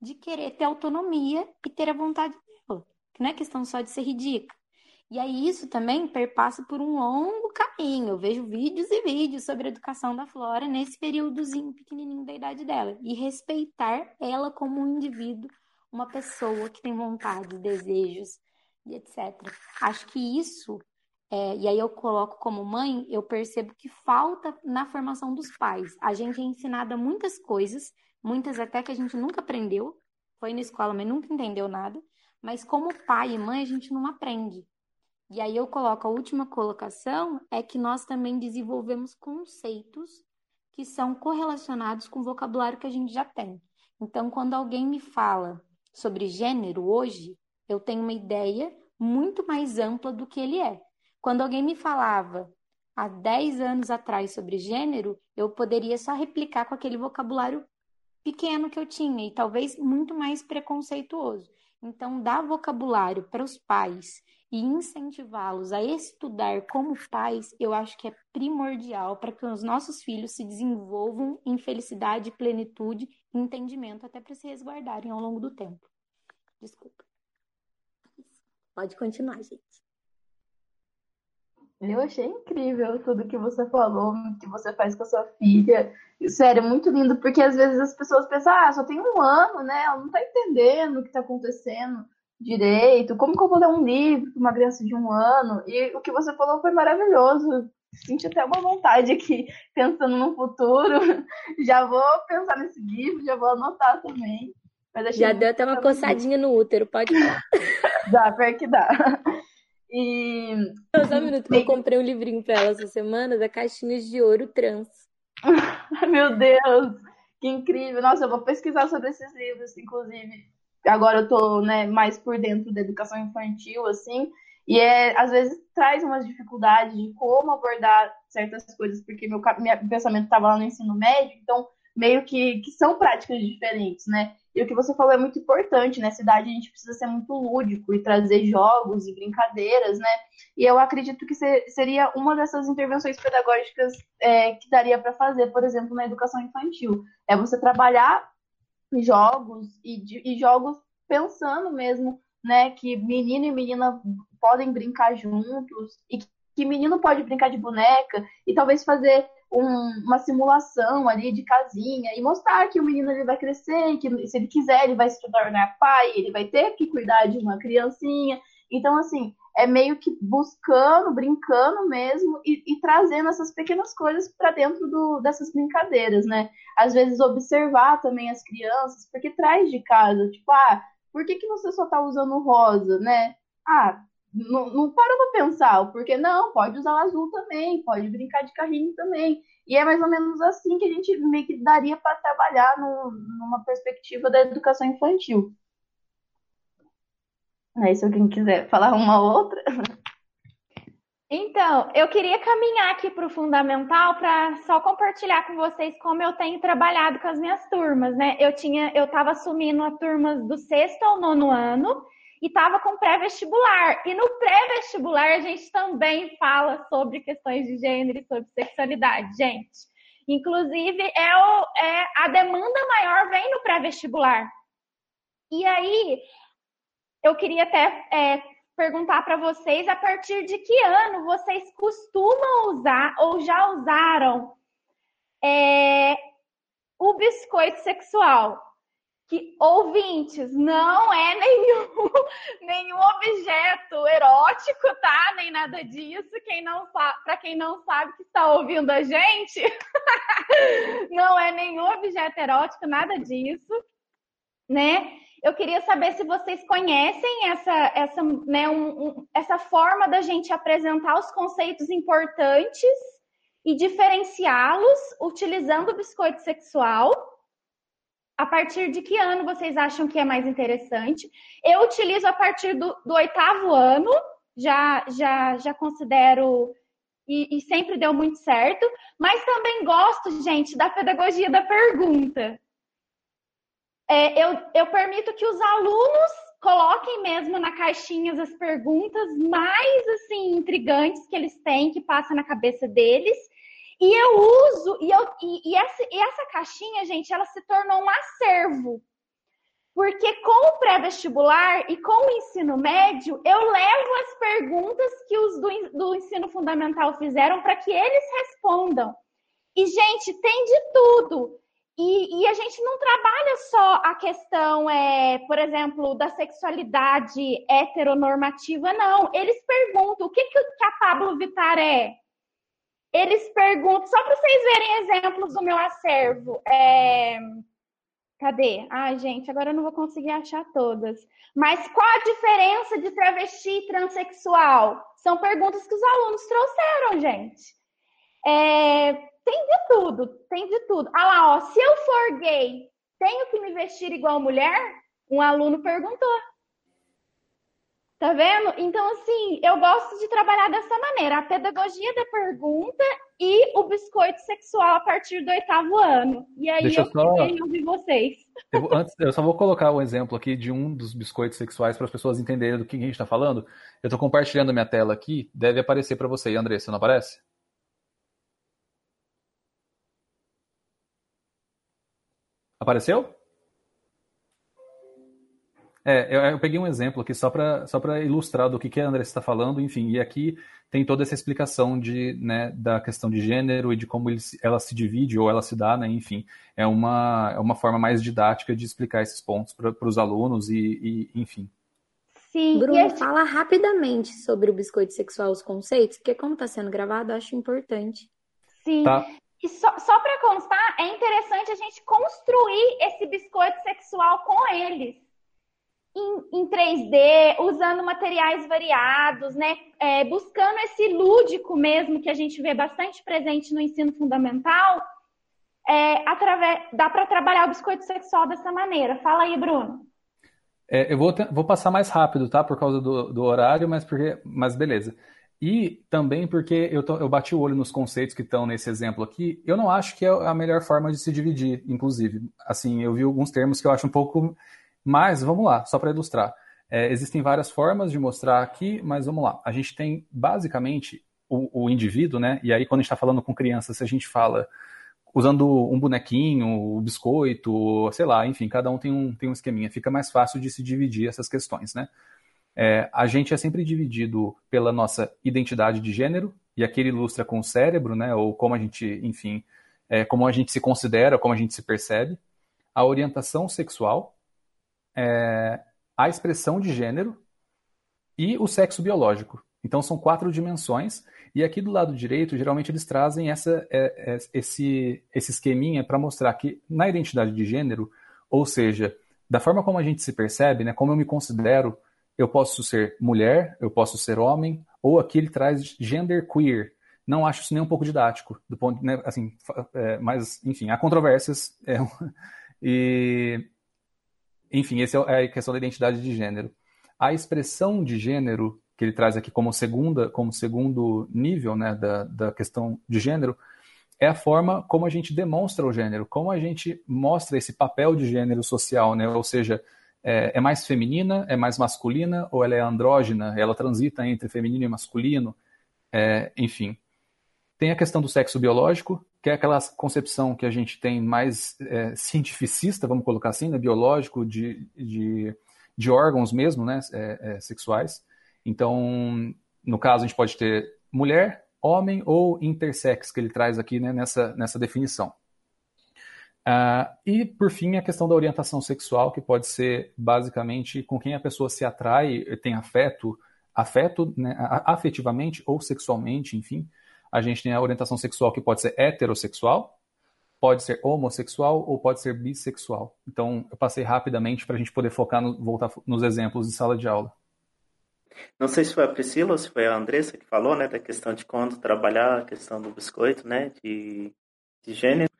de querer ter autonomia e ter a vontade que não é questão só de ser ridícula. E aí isso também perpassa por um longo caminho. Eu vejo vídeos e vídeos sobre a educação da Flora nesse períodozinho pequenininho da idade dela. E respeitar ela como um indivíduo, uma pessoa que tem vontade, desejos e etc. Acho que isso, é, e aí eu coloco como mãe, eu percebo que falta na formação dos pais. A gente é ensinada muitas coisas, muitas até que a gente nunca aprendeu, foi na escola, mas nunca entendeu nada. Mas como pai e mãe, a gente não aprende. E aí eu coloco a última colocação é que nós também desenvolvemos conceitos que são correlacionados com o vocabulário que a gente já tem. Então, quando alguém me fala sobre gênero hoje, eu tenho uma ideia muito mais ampla do que ele é. Quando alguém me falava há 10 anos atrás sobre gênero, eu poderia só replicar com aquele vocabulário pequeno que eu tinha e talvez muito mais preconceituoso. Então, dar vocabulário para os pais e incentivá-los a estudar como pais, eu acho que é primordial para que os nossos filhos se desenvolvam em felicidade, plenitude e entendimento, até para se resguardarem ao longo do tempo. Desculpa. Pode continuar, gente. Eu achei incrível tudo que você falou, que você faz com a sua filha. Sério, muito lindo, porque às vezes as pessoas pensam, ah, só tem um ano, né? Ela não tá entendendo o que tá acontecendo direito. Como que eu vou dar um livro para uma criança de um ano? E o que você falou foi maravilhoso. Senti até uma vontade aqui, pensando no futuro. Já vou pensar nesse livro, já vou anotar também. já deu até uma coçadinha no útero, pode falar. dá, pior que dá. E. Só um minuto, eu comprei um livrinho pra ela essa semana da Caixinhas de Ouro Trans. Meu Deus, que incrível! Nossa, eu vou pesquisar sobre esses livros, inclusive. Agora eu tô né, mais por dentro da educação infantil, assim, e é, às vezes traz umas dificuldades de como abordar certas coisas, porque meu, meu pensamento estava lá no ensino médio, então meio que, que são práticas diferentes, né? E o que você falou é muito importante, né? idade a gente precisa ser muito lúdico e trazer jogos e brincadeiras, né? E eu acredito que seria uma dessas intervenções pedagógicas é, que daria para fazer, por exemplo, na educação infantil. É você trabalhar jogos e, e jogos pensando mesmo, né, que menino e menina podem brincar juntos e que menino pode brincar de boneca e talvez fazer um, uma simulação ali de casinha e mostrar que o menino ele vai crescer, que se ele quiser ele vai se tornar pai, ele vai ter que cuidar de uma criancinha. Então, assim, é meio que buscando, brincando mesmo e, e trazendo essas pequenas coisas para dentro do, dessas brincadeiras, né? Às vezes observar também as crianças, porque traz de casa, tipo, ah, por que, que você só tá usando rosa, né? Ah, não, não parou pra pensar, porque não, pode usar o azul também, pode brincar de carrinho também. E é mais ou menos assim que a gente meio que daria para trabalhar no, numa perspectiva da educação infantil. Aí, se alguém quiser falar uma outra. Então, eu queria caminhar aqui para o fundamental para só compartilhar com vocês como eu tenho trabalhado com as minhas turmas, né? Eu tinha, eu estava assumindo a turmas do sexto ao nono ano e estava com pré-vestibular. E no pré-vestibular a gente também fala sobre questões de gênero e sobre sexualidade, gente. Inclusive, é, o, é a demanda maior vem no pré-vestibular. E aí, eu queria até é, perguntar para vocês a partir de que ano vocês costumam usar ou já usaram é, o biscoito sexual que ouvintes não é nenhum, nenhum objeto erótico, tá? Nem nada disso. Quem não para quem não sabe que está ouvindo a gente, não é nenhum objeto erótico, nada disso, né? Eu queria saber se vocês conhecem essa, essa, né, um, um, essa forma da gente apresentar os conceitos importantes e diferenciá-los utilizando o biscoito sexual a partir de que ano vocês acham que é mais interessante? Eu utilizo a partir do, do oitavo ano, já, já, já considero e, e, sempre deu muito certo, mas também gosto, gente, da pedagogia da pergunta. É, eu, eu permito que os alunos coloquem mesmo na caixinha as perguntas mais assim intrigantes que eles têm, que passam na cabeça deles, e eu uso, e, eu, e, e, essa, e essa caixinha, gente, ela se tornou um acervo. Porque com o pré-vestibular e com o ensino médio, eu levo as perguntas que os do, do ensino fundamental fizeram para que eles respondam. E, gente, tem de tudo. E, e, a gente não trabalha só a questão, é, por exemplo, da sexualidade heteronormativa, não. Eles perguntam o que, que a Pablo Vittar é? Eles perguntam, só para vocês verem exemplos do meu acervo. É... Cadê? Ai, gente, agora eu não vou conseguir achar todas. Mas qual a diferença de travesti e transexual? São perguntas que os alunos trouxeram, gente. É... Tem de tudo, tem de tudo. Ah lá, ó, se eu for gay, tenho que me vestir igual mulher? Um aluno perguntou. Tá vendo? Então, assim, eu gosto de trabalhar dessa maneira: a pedagogia da pergunta e o biscoito sexual a partir do oitavo ano. E aí Deixa eu só... ouvir vocês. Eu, antes, eu só vou colocar um exemplo aqui de um dos biscoitos sexuais para as pessoas entenderem do que a gente está falando. Eu estou compartilhando a minha tela aqui, deve aparecer para você, Andressa, não aparece? Apareceu? É, eu, eu, peguei um exemplo aqui só para só ilustrar do que, que a Andressa está falando, enfim, e aqui tem toda essa explicação de, né, da questão de gênero e de como ele, ela se divide ou ela se dá, né, enfim, é uma, é uma forma mais didática de explicar esses pontos para os alunos e, e, enfim. Sim, Bruno, esse... fala rapidamente sobre o biscoito sexual, os conceitos, porque como está sendo gravado, eu acho importante. Sim, tá. E só, só para constar, é interessante a gente construir esse biscoito sexual com eles em, em 3D, usando materiais variados, né? É, buscando esse lúdico mesmo que a gente vê bastante presente no ensino fundamental, é, através, dá para trabalhar o biscoito sexual dessa maneira. Fala aí, Bruno. É, eu vou, vou passar mais rápido, tá? Por causa do, do horário, mas, porque, mas beleza. E também porque eu, tô, eu bati o olho nos conceitos que estão nesse exemplo aqui, eu não acho que é a melhor forma de se dividir, inclusive. Assim, eu vi alguns termos que eu acho um pouco mais, vamos lá, só para ilustrar. É, existem várias formas de mostrar aqui, mas vamos lá. A gente tem basicamente o, o indivíduo, né? E aí, quando a gente está falando com crianças, se a gente fala usando um bonequinho, um biscoito, sei lá, enfim, cada um tem um, tem um esqueminha. Fica mais fácil de se dividir essas questões, né? É, a gente é sempre dividido pela nossa identidade de gênero, e aqui ele ilustra com o cérebro, né? Ou como a gente, enfim, é, como a gente se considera, como a gente se percebe. A orientação sexual, é, a expressão de gênero e o sexo biológico. Então são quatro dimensões. E aqui do lado direito, geralmente eles trazem essa, é, é, esse, esse esqueminha para mostrar que na identidade de gênero, ou seja, da forma como a gente se percebe, né, como eu me considero, eu posso ser mulher, eu posso ser homem, ou aqui ele traz gender queer. Não acho isso nem um pouco didático, do ponto, né, assim, é, mas enfim, há controvérsias. É, e enfim, essa é a questão da identidade de gênero. A expressão de gênero que ele traz aqui como segunda, como segundo nível, né, da, da questão de gênero, é a forma como a gente demonstra o gênero, como a gente mostra esse papel de gênero social, né? Ou seja, é, é, mais feminina, é mais masculina, ou ela é andrógena, ela transita entre feminino e masculino, é, enfim. Tem a questão do sexo biológico, que é aquela concepção que a gente tem mais é, cientificista, vamos colocar assim, né, biológico, de, de, de órgãos mesmo, né, é, é, sexuais. Então, no caso, a gente pode ter mulher, homem ou intersex, que ele traz aqui né, nessa, nessa definição. Uh, e, por fim, a questão da orientação sexual, que pode ser basicamente com quem a pessoa se atrai, tem afeto, afeto né, afetivamente ou sexualmente, enfim. A gente tem a orientação sexual que pode ser heterossexual, pode ser homossexual ou pode ser bissexual. Então, eu passei rapidamente para a gente poder focar, no, voltar nos exemplos de sala de aula. Não sei se foi a Priscila ou se foi a Andressa que falou, né, da questão de quando trabalhar, a questão do biscoito, né, de, de gênero.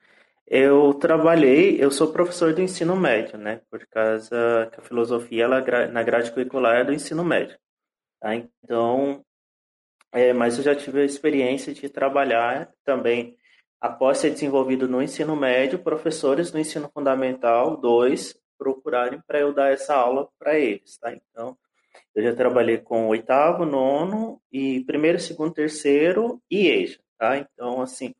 Eu trabalhei, eu sou professor do ensino médio, né? Por causa que a filosofia ela, na grade curricular é do ensino médio. Tá? Então, é, mas eu já tive a experiência de trabalhar também, após ser desenvolvido no ensino médio, professores do ensino fundamental 2 procurarem para eu dar essa aula para eles, tá? Então, eu já trabalhei com oitavo, nono e primeiro, segundo, terceiro e EJA, tá? Então, assim,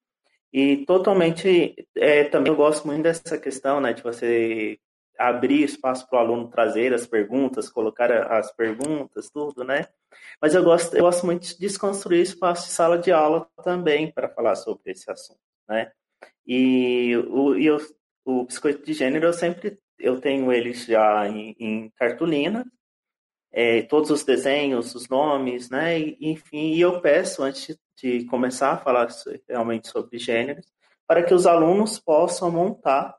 e totalmente, é, também eu gosto muito dessa questão, né, de você abrir espaço para o aluno trazer as perguntas, colocar as perguntas, tudo, né? Mas eu gosto, eu gosto muito de desconstruir espaço de sala de aula também para falar sobre esse assunto, né? E o, e eu, o biscoito de gênero eu sempre eu tenho ele já em, em cartolina, é, todos os desenhos, os nomes, né? E, enfim, e eu peço antes de começar a falar realmente sobre gêneros, para que os alunos possam montar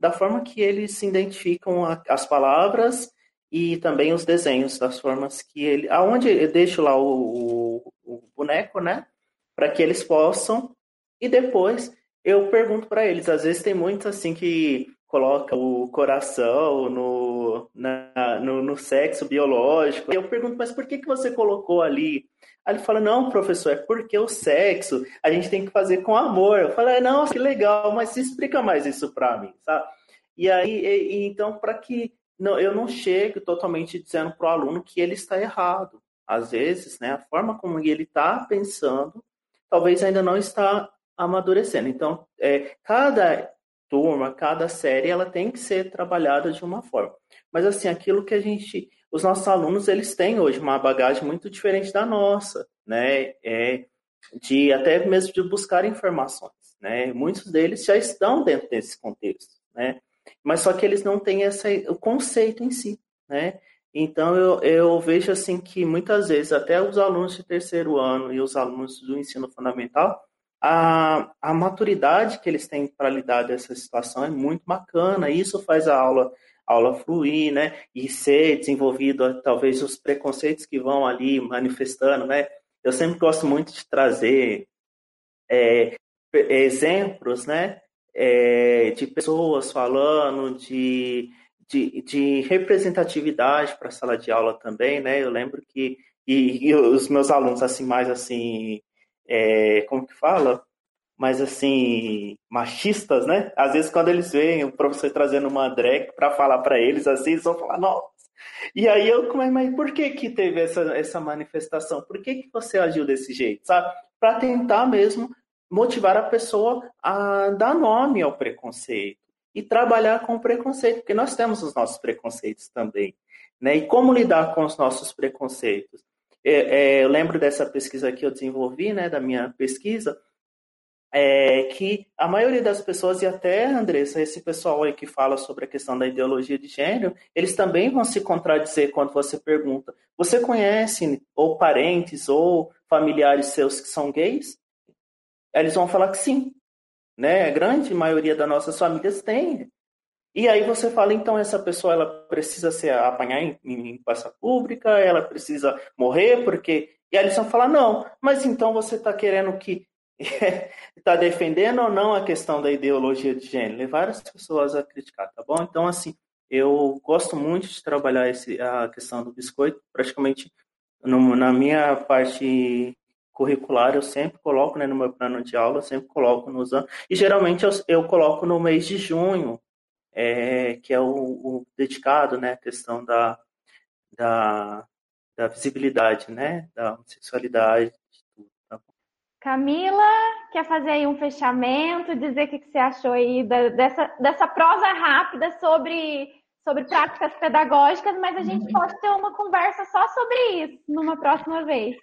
da forma que eles se identificam a, as palavras e também os desenhos, das formas que ele. Aonde eu deixo lá o, o, o boneco, né? Para que eles possam. E depois eu pergunto para eles. Às vezes tem muitos assim que coloca o coração no, na, no, no, sexo biológico. Eu pergunto, mas por que, que você colocou ali? Aí ele fala, não, professor, é porque o sexo a gente tem que fazer com amor. Eu falei, não, que legal, mas explica mais isso para mim, sabe? E aí, e, então, para que não, eu não chegue totalmente dizendo para o aluno que ele está errado. Às vezes, né, a forma como ele está pensando, talvez ainda não está amadurecendo. Então, é, cada turma, cada série, ela tem que ser trabalhada de uma forma. Mas assim, aquilo que a gente, os nossos alunos, eles têm hoje uma bagagem muito diferente da nossa, né? É de até mesmo de buscar informações, né? Muitos deles já estão dentro desse contexto, né? Mas só que eles não têm essa, o conceito em si, né? Então eu, eu vejo assim que muitas vezes até os alunos de terceiro ano e os alunos do ensino fundamental a, a maturidade que eles têm para lidar dessa situação é muito bacana. Isso faz a aula aula fluir, né? E ser desenvolvido talvez os preconceitos que vão ali manifestando, né? Eu sempre gosto muito de trazer é, exemplos, né? É, de pessoas falando de, de, de representatividade para a sala de aula também, né? Eu lembro que e, e os meus alunos, assim, mais assim, é, como que fala? Mais assim, machistas, né? Às vezes, quando eles veem o professor trazendo uma drag para falar para eles, assim, eles vão falar, nossa. E aí eu, mas, mas por que que teve essa, essa manifestação? Por que que você agiu desse jeito, sabe? Para tentar mesmo motivar a pessoa a dar nome ao preconceito e trabalhar com o preconceito, porque nós temos os nossos preconceitos também, né? E como lidar com os nossos preconceitos? É, é, eu lembro dessa pesquisa que eu desenvolvi, né, da minha pesquisa, é que a maioria das pessoas, e até, Andressa, esse pessoal aí que fala sobre a questão da ideologia de gênero, eles também vão se contradizer quando você pergunta: você conhece ou parentes ou familiares seus que são gays? Eles vão falar que sim. Né? A grande maioria das nossas famílias tem. E aí você fala, então essa pessoa ela precisa se apanhar em, em praça pública, ela precisa morrer, porque. E aí eles vão falar, não, mas então você está querendo que. Está defendendo ou não a questão da ideologia de gênero? Levar as pessoas a criticar, tá bom? Então, assim, eu gosto muito de trabalhar esse, a questão do biscoito, praticamente no, na minha parte curricular eu sempre coloco, né, no meu plano de aula, eu sempre coloco nos anos, e geralmente eu, eu coloco no mês de junho, é, que é o, o, dedicado, né, à questão da, da, da visibilidade, né, da homossexualidade. Camila, quer fazer aí um fechamento, dizer o que, que você achou aí dessa, dessa prosa rápida sobre, sobre práticas pedagógicas, mas a gente pode ter uma conversa só sobre isso numa próxima vez.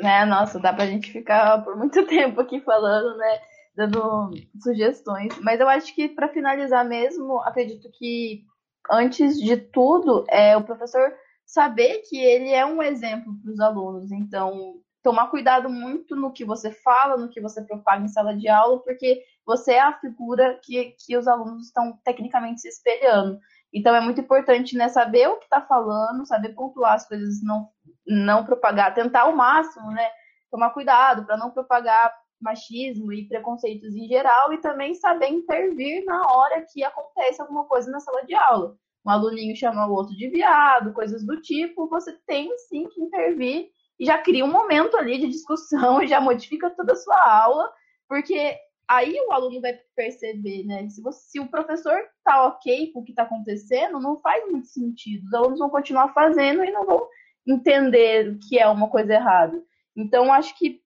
Né, nossa, dá pra gente ficar por muito tempo aqui falando, né? Dando sugestões. Mas eu acho que para finalizar mesmo, acredito que antes de tudo, é o professor saber que ele é um exemplo para os alunos. Então, tomar cuidado muito no que você fala, no que você propaga em sala de aula, porque você é a figura que, que os alunos estão tecnicamente se espelhando. Então é muito importante né, saber o que está falando, saber pontuar as coisas, não, não propagar, tentar ao máximo, né? Tomar cuidado para não propagar machismo e preconceitos em geral e também saber intervir na hora que acontece alguma coisa na sala de aula. Um aluninho chama o outro de viado, coisas do tipo, você tem sim que intervir e já cria um momento ali de discussão e já modifica toda a sua aula, porque aí o aluno vai perceber, né? Se, você, se o professor tá ok com o que está acontecendo, não faz muito sentido. Os alunos vão continuar fazendo e não vão entender que é uma coisa errada. Então, acho que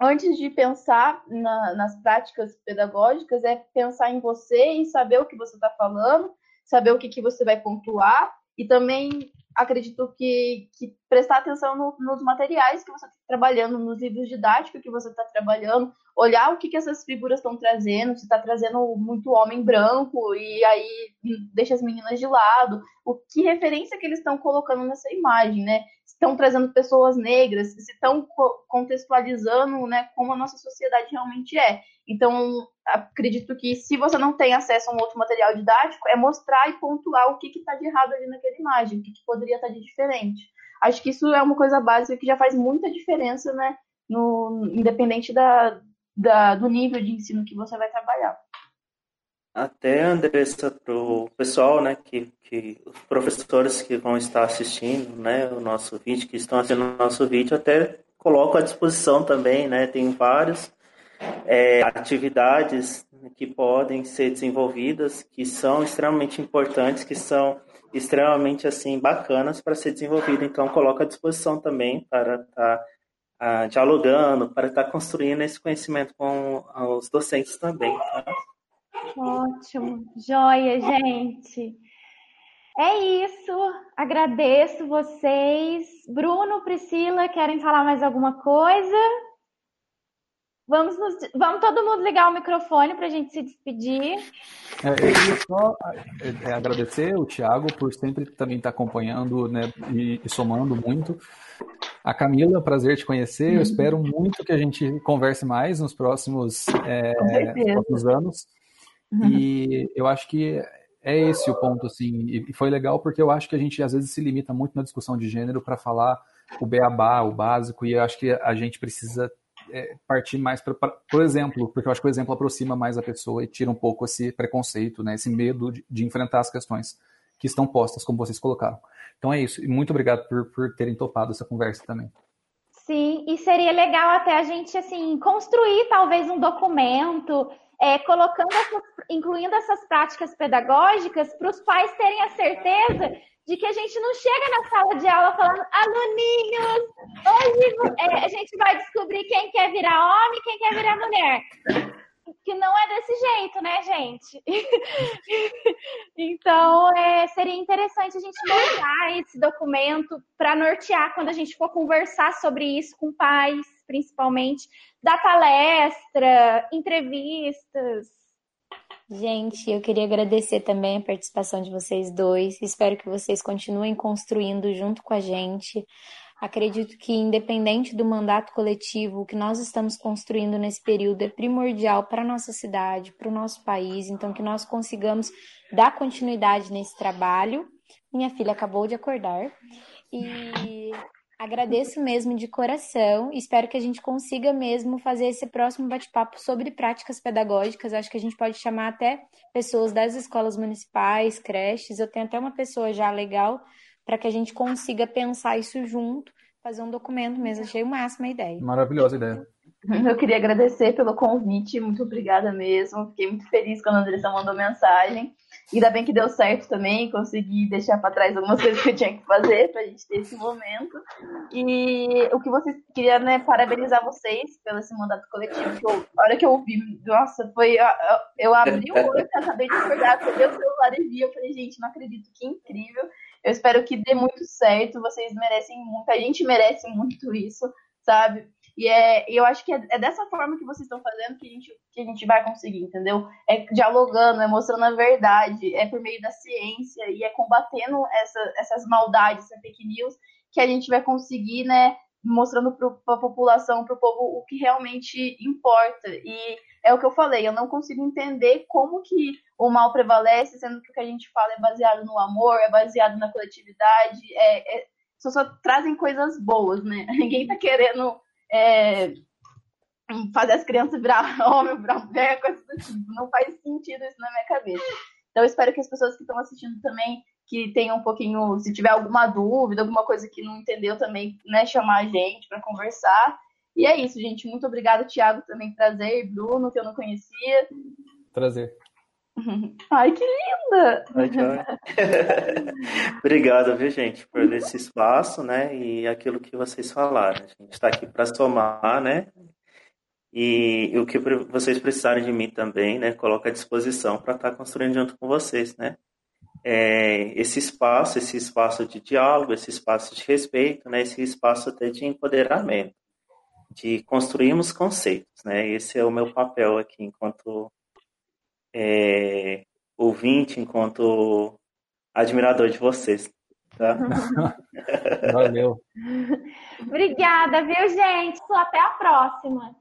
antes de pensar na, nas práticas pedagógicas, é pensar em você e saber o que você está falando, saber o que, que você vai pontuar e também acredito que, que prestar atenção no, nos materiais que você está trabalhando, nos livros didáticos que você está trabalhando, olhar o que, que essas figuras estão trazendo, se está trazendo muito homem branco e aí deixa as meninas de lado, o que referência que eles estão colocando nessa imagem, né? Estão trazendo pessoas negras, se estão contextualizando, né, como a nossa sociedade realmente é. Então, acredito que se você não tem acesso a um outro material didático, é mostrar e pontuar o que está de errado ali naquela imagem, o que, que poderia estar tá de diferente. Acho que isso é uma coisa básica que já faz muita diferença, né? No, independente da, da, do nível de ensino que você vai trabalhar. Até, Andressa, para o pessoal, né, que, que os professores que vão estar assistindo, né, o nosso vídeo, que estão assistindo o nosso vídeo, até coloco à disposição também, né, tem vários é, atividades que podem ser desenvolvidas, que são extremamente importantes, que são extremamente assim bacanas para ser desenvolvido. Então, coloco à disposição também para estar tá, ah, dialogando, para estar tá construindo esse conhecimento com os docentes também. Tá? Ótimo, joia, gente. É isso. Agradeço vocês. Bruno, Priscila, querem falar mais alguma coisa? Vamos, nos, vamos todo mundo ligar o microfone para a gente se despedir. É, eu queria só é, agradecer o Thiago por sempre também estar tá acompanhando né, e, e, somando muito. A Camila, prazer te conhecer. Eu espero muito que a gente converse mais nos próximos, é, próximos anos. Uhum. E eu acho que é esse o ponto, assim. E foi legal porque eu acho que a gente às vezes se limita muito na discussão de gênero para falar o beabá, o básico, e eu acho que a gente precisa é, partir mais para o exemplo, porque eu acho que o exemplo aproxima mais a pessoa e tira um pouco esse preconceito, né, esse medo de, de enfrentar as questões. que estão postas, como vocês colocaram. Então é isso. E muito obrigado por, por terem topado essa conversa também. Sim, e seria legal até a gente assim construir talvez um documento, é, colocando essas, incluindo essas práticas pedagógicas para os pais terem a certeza de que a gente não chega na sala de aula falando, aluninhos, hoje é, a gente vai descobrir quem quer virar homem, quem quer virar mulher que não é desse jeito, né, gente? então, é, seria interessante a gente montar esse documento para nortear quando a gente for conversar sobre isso com pais, principalmente, dar palestra, entrevistas. Gente, eu queria agradecer também a participação de vocês dois. Espero que vocês continuem construindo junto com a gente Acredito que, independente do mandato coletivo, o que nós estamos construindo nesse período é primordial para a nossa cidade, para o nosso país, então que nós consigamos dar continuidade nesse trabalho. Minha filha acabou de acordar e agradeço mesmo de coração. Espero que a gente consiga mesmo fazer esse próximo bate-papo sobre práticas pedagógicas. Acho que a gente pode chamar até pessoas das escolas municipais, creches. Eu tenho até uma pessoa já legal para que a gente consiga pensar isso junto, fazer um documento mesmo. Achei o máximo a ideia. Maravilhosa ideia. Eu queria agradecer pelo convite, muito obrigada mesmo. Fiquei muito feliz quando a Andressa mandou mensagem. Ainda bem que deu certo também, consegui deixar para trás algumas coisas que eu tinha que fazer para a gente ter esse momento. E o que vocês queria, né, parabenizar vocês pelo esse mandato coletivo. Que eu, a hora que eu ouvi, nossa, foi. Eu, eu abri o olho, acabei de acordar, peguei o celular e vi. Eu falei, gente, não acredito, que incrível. Eu espero que dê muito certo. Vocês merecem muito, a gente merece muito isso, sabe? E é, eu acho que é, é, dessa forma que vocês estão fazendo que a, gente, que a gente vai conseguir, entendeu? É dialogando, é mostrando a verdade, é por meio da ciência e é combatendo essa, essas maldades, essa fake news, que a gente vai conseguir, né, mostrando para a população, para o povo, o que realmente importa. E é o que eu falei, eu não consigo entender como que o mal prevalece, sendo que o que a gente fala é baseado no amor, é baseado na coletividade, é, é só, só trazem coisas boas, né? Ninguém tá querendo é, fazer as crianças virar homem, virar mulher, coisas tipo. Não faz sentido isso na minha cabeça. Então, espero que as pessoas que estão assistindo também, que tenham um pouquinho, se tiver alguma dúvida, alguma coisa que não entendeu também, né, chamar a gente para conversar. E é isso, gente. Muito obrigada, Thiago, também prazer, Bruno, que eu não conhecia. Prazer. Ai, que linda! Obrigado, viu, gente, por esse espaço, né? E aquilo que vocês falaram. A gente está aqui para somar, né? E, e, o que vocês precisarem de mim também, né? Coloco à disposição para estar tá construindo junto com vocês, né? É, esse espaço, esse espaço de diálogo, esse espaço de respeito, né? Esse espaço até de empoderamento, de construirmos conceitos, né? Esse é o meu papel aqui enquanto é, ouvinte, enquanto admirador de vocês. Tá? Valeu. Obrigada, viu, gente? Até a próxima.